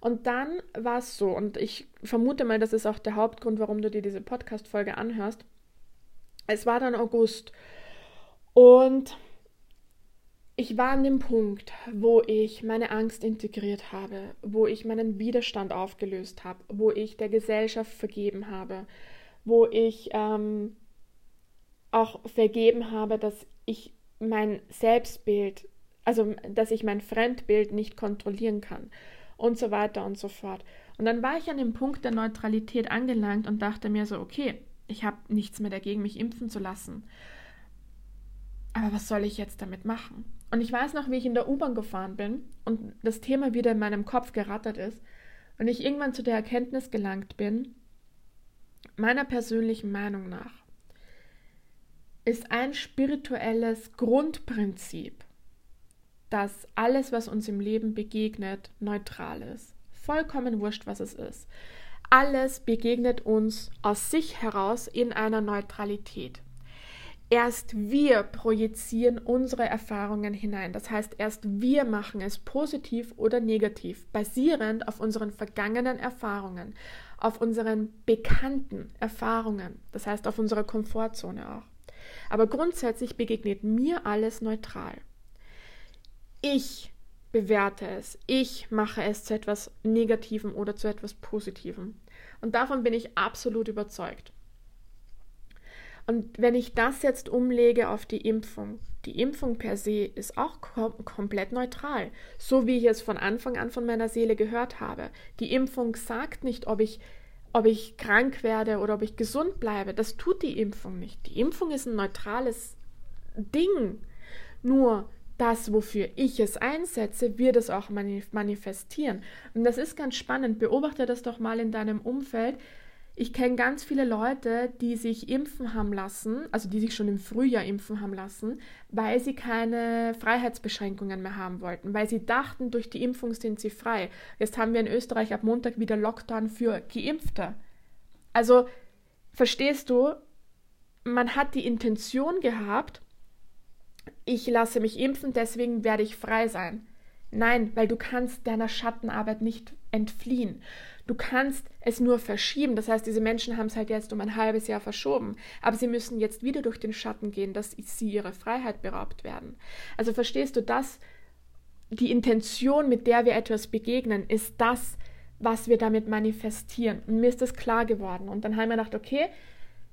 Und dann war es so, und ich vermute mal, das ist auch der Hauptgrund, warum du dir diese Podcast-Folge anhörst. Es war dann August. Und ich war an dem Punkt, wo ich meine Angst integriert habe, wo ich meinen Widerstand aufgelöst habe, wo ich der Gesellschaft vergeben habe, wo ich ähm, auch vergeben habe, dass ich mein Selbstbild, also dass ich mein Fremdbild nicht kontrollieren kann und so weiter und so fort. Und dann war ich an dem Punkt der Neutralität angelangt und dachte mir so, okay, ich habe nichts mehr dagegen, mich impfen zu lassen. Aber was soll ich jetzt damit machen? Und ich weiß noch, wie ich in der U-Bahn gefahren bin und das Thema wieder in meinem Kopf gerattert ist und ich irgendwann zu der Erkenntnis gelangt bin, meiner persönlichen Meinung nach ist ein spirituelles Grundprinzip, dass alles, was uns im Leben begegnet, neutral ist. Vollkommen wurscht, was es ist. Alles begegnet uns aus sich heraus in einer Neutralität. Erst wir projizieren unsere Erfahrungen hinein. Das heißt, erst wir machen es positiv oder negativ, basierend auf unseren vergangenen Erfahrungen, auf unseren bekannten Erfahrungen, das heißt auf unserer Komfortzone auch. Aber grundsätzlich begegnet mir alles neutral. Ich bewerte es, ich mache es zu etwas Negativem oder zu etwas Positivem. Und davon bin ich absolut überzeugt. Und wenn ich das jetzt umlege auf die Impfung, die Impfung per se ist auch kom komplett neutral, so wie ich es von Anfang an von meiner Seele gehört habe. Die Impfung sagt nicht, ob ich, ob ich krank werde oder ob ich gesund bleibe. Das tut die Impfung nicht. Die Impfung ist ein neutrales Ding. Nur das, wofür ich es einsetze, wird es auch manifestieren. Und das ist ganz spannend. Beobachte das doch mal in deinem Umfeld ich kenne ganz viele Leute, die sich impfen haben lassen, also die sich schon im Frühjahr impfen haben lassen, weil sie keine Freiheitsbeschränkungen mehr haben wollten, weil sie dachten, durch die Impfung sind sie frei. Jetzt haben wir in Österreich ab Montag wieder Lockdown für Geimpfte. Also, verstehst du, man hat die Intention gehabt, ich lasse mich impfen, deswegen werde ich frei sein. Nein, weil du kannst deiner Schattenarbeit nicht entfliehen. Du kannst es nur verschieben. Das heißt, diese Menschen haben es halt jetzt um ein halbes Jahr verschoben. Aber sie müssen jetzt wieder durch den Schatten gehen, dass sie ihrer Freiheit beraubt werden. Also verstehst du das? Die Intention, mit der wir etwas begegnen, ist das, was wir damit manifestieren. Und mir ist das klar geworden. Und dann haben wir gedacht, okay,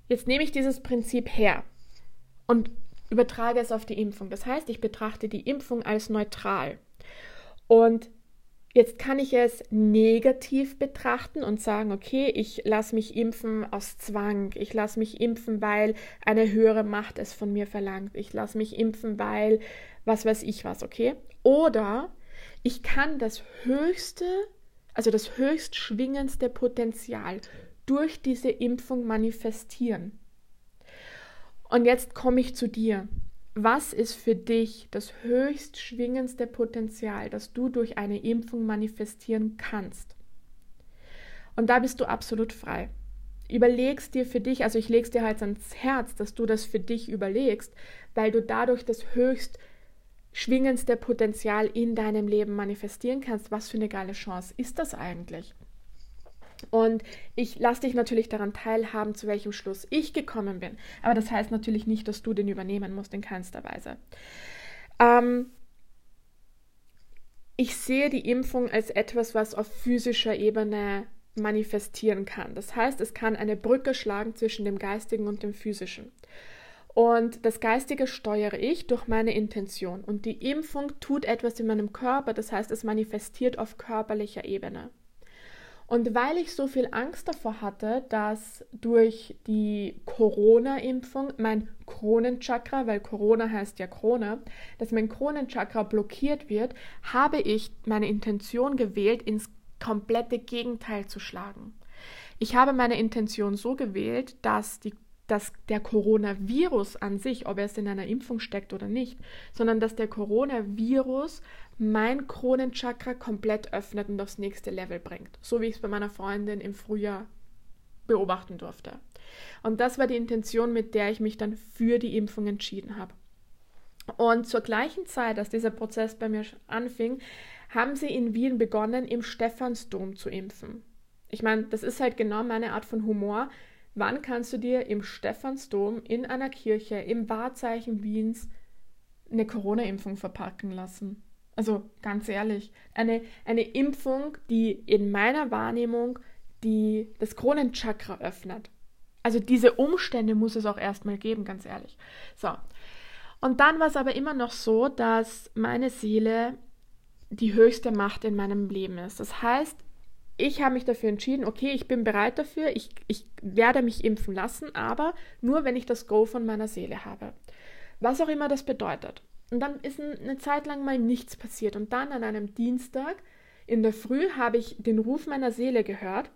jetzt nehme ich dieses Prinzip her und übertrage es auf die Impfung. Das heißt, ich betrachte die Impfung als neutral. Und Jetzt kann ich es negativ betrachten und sagen, okay, ich lasse mich impfen aus Zwang, ich lasse mich impfen, weil eine höhere Macht es von mir verlangt, ich lasse mich impfen, weil was weiß ich was, okay? Oder ich kann das höchste, also das höchst schwingendste Potenzial durch diese Impfung manifestieren. Und jetzt komme ich zu dir was ist für dich das höchst schwingendste Potenzial, das du durch eine Impfung manifestieren kannst? Und da bist du absolut frei. Überlegst dir für dich, also ich leg's dir halt ans Herz, dass du das für dich überlegst, weil du dadurch das höchst schwingendste Potenzial in deinem Leben manifestieren kannst. Was für eine geile Chance ist das eigentlich? Und ich lasse dich natürlich daran teilhaben, zu welchem Schluss ich gekommen bin. Aber das heißt natürlich nicht, dass du den übernehmen musst, in keinster Weise. Ähm, ich sehe die Impfung als etwas, was auf physischer Ebene manifestieren kann. Das heißt, es kann eine Brücke schlagen zwischen dem Geistigen und dem Physischen. Und das Geistige steuere ich durch meine Intention. Und die Impfung tut etwas in meinem Körper, das heißt, es manifestiert auf körperlicher Ebene. Und weil ich so viel Angst davor hatte, dass durch die Corona-Impfung mein Kronenchakra, weil Corona heißt ja Krone, dass mein Kronenchakra blockiert wird, habe ich meine Intention gewählt, ins komplette Gegenteil zu schlagen. Ich habe meine Intention so gewählt, dass die dass der Coronavirus an sich, ob er es in einer Impfung steckt oder nicht, sondern dass der Coronavirus mein Kronenchakra komplett öffnet und aufs nächste Level bringt. So wie ich es bei meiner Freundin im Frühjahr beobachten durfte. Und das war die Intention, mit der ich mich dann für die Impfung entschieden habe. Und zur gleichen Zeit, als dieser Prozess bei mir anfing, haben sie in Wien begonnen, im Stephansdom zu impfen. Ich meine, das ist halt genau meine Art von Humor. Wann kannst du dir im Stephansdom in einer Kirche im Wahrzeichen Wiens eine Corona-Impfung verpacken lassen. Also ganz ehrlich, eine, eine Impfung, die in meiner Wahrnehmung die, das Kronenchakra öffnet. Also diese Umstände muss es auch erstmal geben, ganz ehrlich. So. Und dann war es aber immer noch so, dass meine Seele die höchste Macht in meinem Leben ist. Das heißt, ich habe mich dafür entschieden, okay, ich bin bereit dafür, ich, ich werde mich impfen lassen, aber nur, wenn ich das Go von meiner Seele habe. Was auch immer das bedeutet. Und dann ist eine Zeit lang mal nichts passiert. Und dann an einem Dienstag in der Früh habe ich den Ruf meiner Seele gehört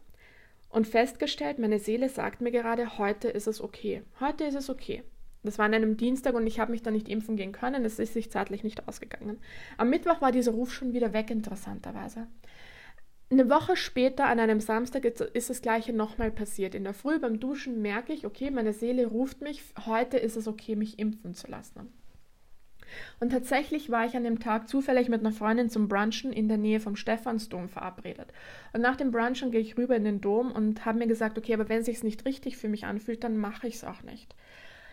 und festgestellt, meine Seele sagt mir gerade, heute ist es okay. Heute ist es okay. Das war an einem Dienstag und ich habe mich da nicht impfen gehen können. Es ist sich zeitlich nicht ausgegangen. Am Mittwoch war dieser Ruf schon wieder weg, interessanterweise. Eine Woche später, an einem Samstag, ist das gleiche nochmal passiert. In der Früh beim Duschen merke ich, okay, meine Seele ruft mich, heute ist es okay, mich impfen zu lassen. Und tatsächlich war ich an dem Tag zufällig mit einer Freundin zum Brunchen in der Nähe vom Stephansdom verabredet. Und nach dem Brunchen gehe ich rüber in den Dom und habe mir gesagt, okay, aber wenn es sich nicht richtig für mich anfühlt, dann mache ich es auch nicht.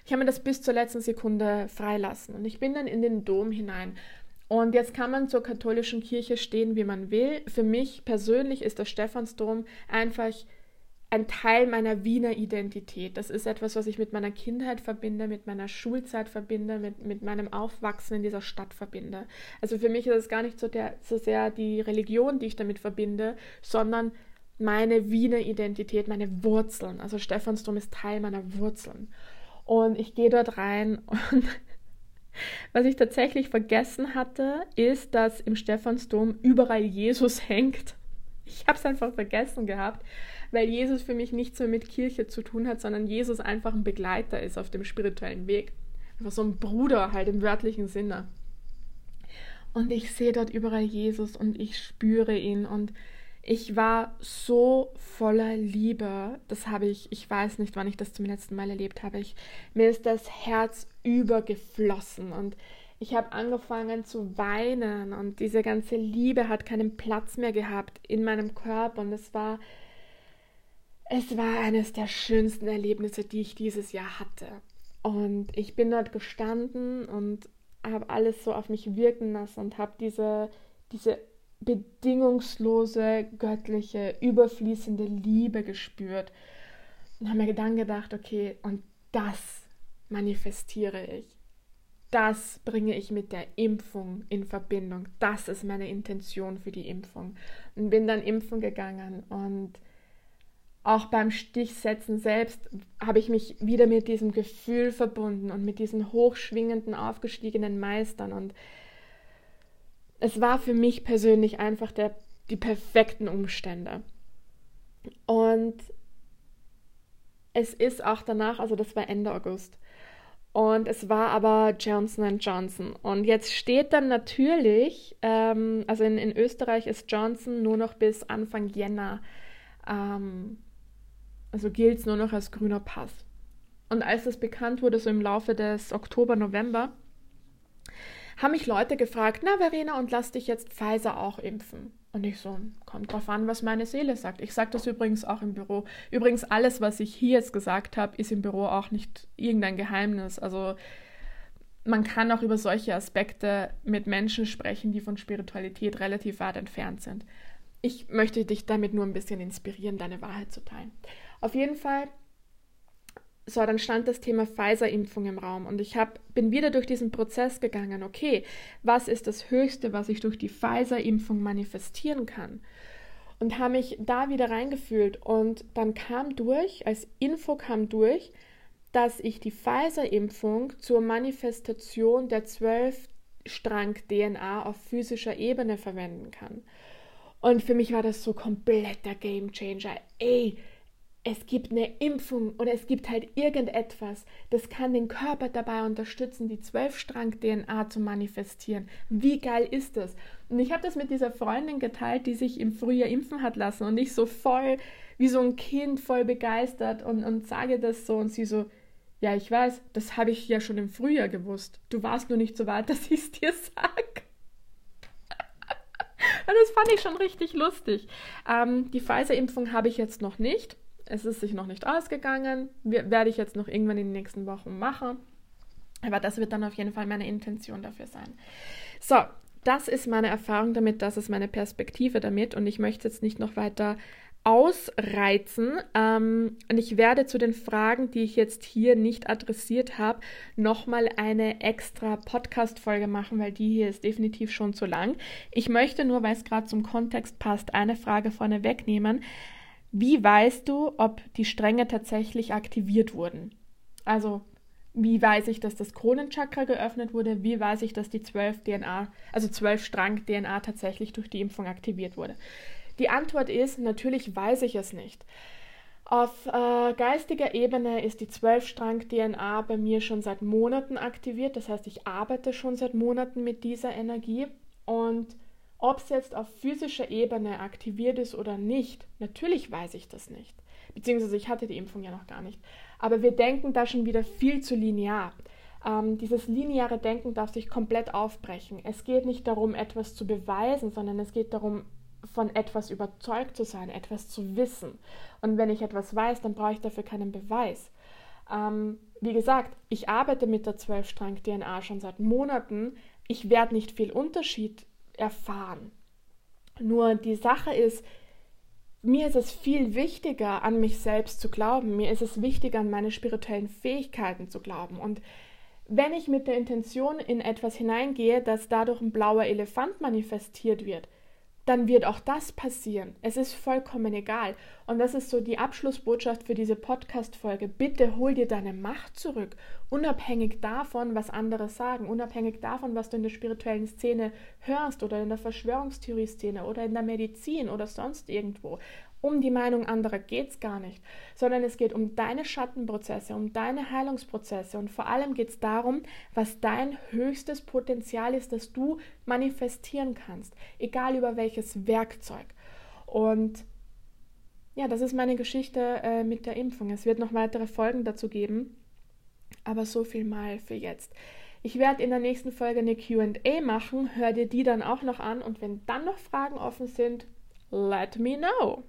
Ich habe mir das bis zur letzten Sekunde freilassen und ich bin dann in den Dom hinein. Und jetzt kann man zur katholischen Kirche stehen, wie man will. Für mich persönlich ist der Stephansdom einfach ein Teil meiner Wiener Identität. Das ist etwas, was ich mit meiner Kindheit verbinde, mit meiner Schulzeit verbinde, mit, mit meinem Aufwachsen in dieser Stadt verbinde. Also für mich ist es gar nicht so, der, so sehr die Religion, die ich damit verbinde, sondern meine Wiener Identität, meine Wurzeln. Also Stephansdom ist Teil meiner Wurzeln. Und ich gehe dort rein und was ich tatsächlich vergessen hatte, ist, dass im Stephansdom überall Jesus hängt. Ich habe es einfach vergessen gehabt weil Jesus für mich nichts mehr mit Kirche zu tun hat, sondern Jesus einfach ein Begleiter ist auf dem spirituellen Weg. Einfach so ein Bruder halt im wörtlichen Sinne. Und ich sehe dort überall Jesus und ich spüre ihn und ich war so voller Liebe. Das habe ich, ich weiß nicht, wann ich das zum letzten Mal erlebt habe. Ich, mir ist das Herz übergeflossen und ich habe angefangen zu weinen und diese ganze Liebe hat keinen Platz mehr gehabt in meinem Körper und es war es war eines der schönsten Erlebnisse, die ich dieses Jahr hatte. Und ich bin dort gestanden und habe alles so auf mich wirken lassen und habe diese, diese bedingungslose, göttliche, überfließende Liebe gespürt. Und habe mir dann gedacht, okay, und das manifestiere ich. Das bringe ich mit der Impfung in Verbindung. Das ist meine Intention für die Impfung. Und bin dann impfen gegangen und auch beim Stichsetzen selbst habe ich mich wieder mit diesem Gefühl verbunden und mit diesen hochschwingenden, aufgestiegenen Meistern. Und es war für mich persönlich einfach der, die perfekten Umstände. Und es ist auch danach, also das war Ende August. Und es war aber Johnson Johnson. Und jetzt steht dann natürlich, ähm, also in, in Österreich ist Johnson nur noch bis Anfang Jänner ähm, also gilt es nur noch als grüner Pass. Und als das bekannt wurde, so im Laufe des Oktober, November, haben mich Leute gefragt, na Verena, und lass dich jetzt Pfizer auch impfen. Und ich so, kommt drauf an, was meine Seele sagt. Ich sage das übrigens auch im Büro. Übrigens, alles, was ich hier jetzt gesagt habe, ist im Büro auch nicht irgendein Geheimnis. Also man kann auch über solche Aspekte mit Menschen sprechen, die von Spiritualität relativ weit entfernt sind. Ich möchte dich damit nur ein bisschen inspirieren, deine Wahrheit zu teilen. Auf jeden Fall, so, dann stand das Thema Pfizer-Impfung im Raum und ich hab, bin wieder durch diesen Prozess gegangen. Okay, was ist das Höchste, was ich durch die Pfizer-Impfung manifestieren kann? Und habe mich da wieder reingefühlt und dann kam durch, als Info kam durch, dass ich die Pfizer-Impfung zur Manifestation der 12-Strang-DNA auf physischer Ebene verwenden kann. Und für mich war das so komplett der Game Changer. Ey, es gibt eine Impfung oder es gibt halt irgendetwas, das kann den Körper dabei unterstützen, die Zwölfstrang-DNA zu manifestieren. Wie geil ist das? Und ich habe das mit dieser Freundin geteilt, die sich im Frühjahr impfen hat lassen und ich so voll, wie so ein Kind, voll begeistert und, und sage das so und sie so, ja, ich weiß, das habe ich ja schon im Frühjahr gewusst. Du warst nur nicht so weit, dass ich es dir sag. Und das fand ich schon richtig lustig. Ähm, die Pfizer-Impfung habe ich jetzt noch nicht. Es ist sich noch nicht ausgegangen. Werde ich jetzt noch irgendwann in den nächsten Wochen machen. Aber das wird dann auf jeden Fall meine Intention dafür sein. So, das ist meine Erfahrung damit, das ist meine Perspektive damit und ich möchte jetzt nicht noch weiter ausreizen. Ähm, und ich werde zu den Fragen, die ich jetzt hier nicht adressiert habe, nochmal eine extra Podcast-Folge machen, weil die hier ist definitiv schon zu lang. Ich möchte nur, weil es gerade zum Kontext passt, eine Frage vorne wegnehmen. Wie weißt du, ob die Stränge tatsächlich aktiviert wurden? Also wie weiß ich, dass das Kronenchakra geöffnet wurde? Wie weiß ich, dass die 12 DNA, also 12 Strang DNA tatsächlich durch die Impfung aktiviert wurde? Die Antwort ist, natürlich weiß ich es nicht. Auf äh, geistiger Ebene ist die 12-Strang-DNA bei mir schon seit Monaten aktiviert. Das heißt, ich arbeite schon seit Monaten mit dieser Energie. Und ob es jetzt auf physischer Ebene aktiviert ist oder nicht, natürlich weiß ich das nicht. Beziehungsweise ich hatte die Impfung ja noch gar nicht. Aber wir denken da schon wieder viel zu linear. Ähm, dieses lineare Denken darf sich komplett aufbrechen. Es geht nicht darum, etwas zu beweisen, sondern es geht darum, von etwas überzeugt zu sein, etwas zu wissen. Und wenn ich etwas weiß, dann brauche ich dafür keinen Beweis. Ähm, wie gesagt, ich arbeite mit der 12-Strang-DNA schon seit Monaten. Ich werde nicht viel Unterschied erfahren. Nur die Sache ist, mir ist es viel wichtiger, an mich selbst zu glauben. Mir ist es wichtiger, an meine spirituellen Fähigkeiten zu glauben. Und wenn ich mit der Intention in etwas hineingehe, dass dadurch ein blauer Elefant manifestiert wird, dann wird auch das passieren. Es ist vollkommen egal. Und das ist so die Abschlussbotschaft für diese Podcast-Folge. Bitte hol dir deine Macht zurück. Unabhängig davon, was andere sagen, unabhängig davon, was du in der spirituellen Szene hörst oder in der Verschwörungstheorie-Szene oder in der Medizin oder sonst irgendwo. Um die Meinung anderer geht es gar nicht, sondern es geht um deine Schattenprozesse, um deine Heilungsprozesse und vor allem geht es darum, was dein höchstes Potenzial ist, das du manifestieren kannst, egal über welches Werkzeug. Und ja, das ist meine Geschichte äh, mit der Impfung. Es wird noch weitere Folgen dazu geben, aber so viel mal für jetzt. Ich werde in der nächsten Folge eine QA machen, hör dir die dann auch noch an und wenn dann noch Fragen offen sind, let me know.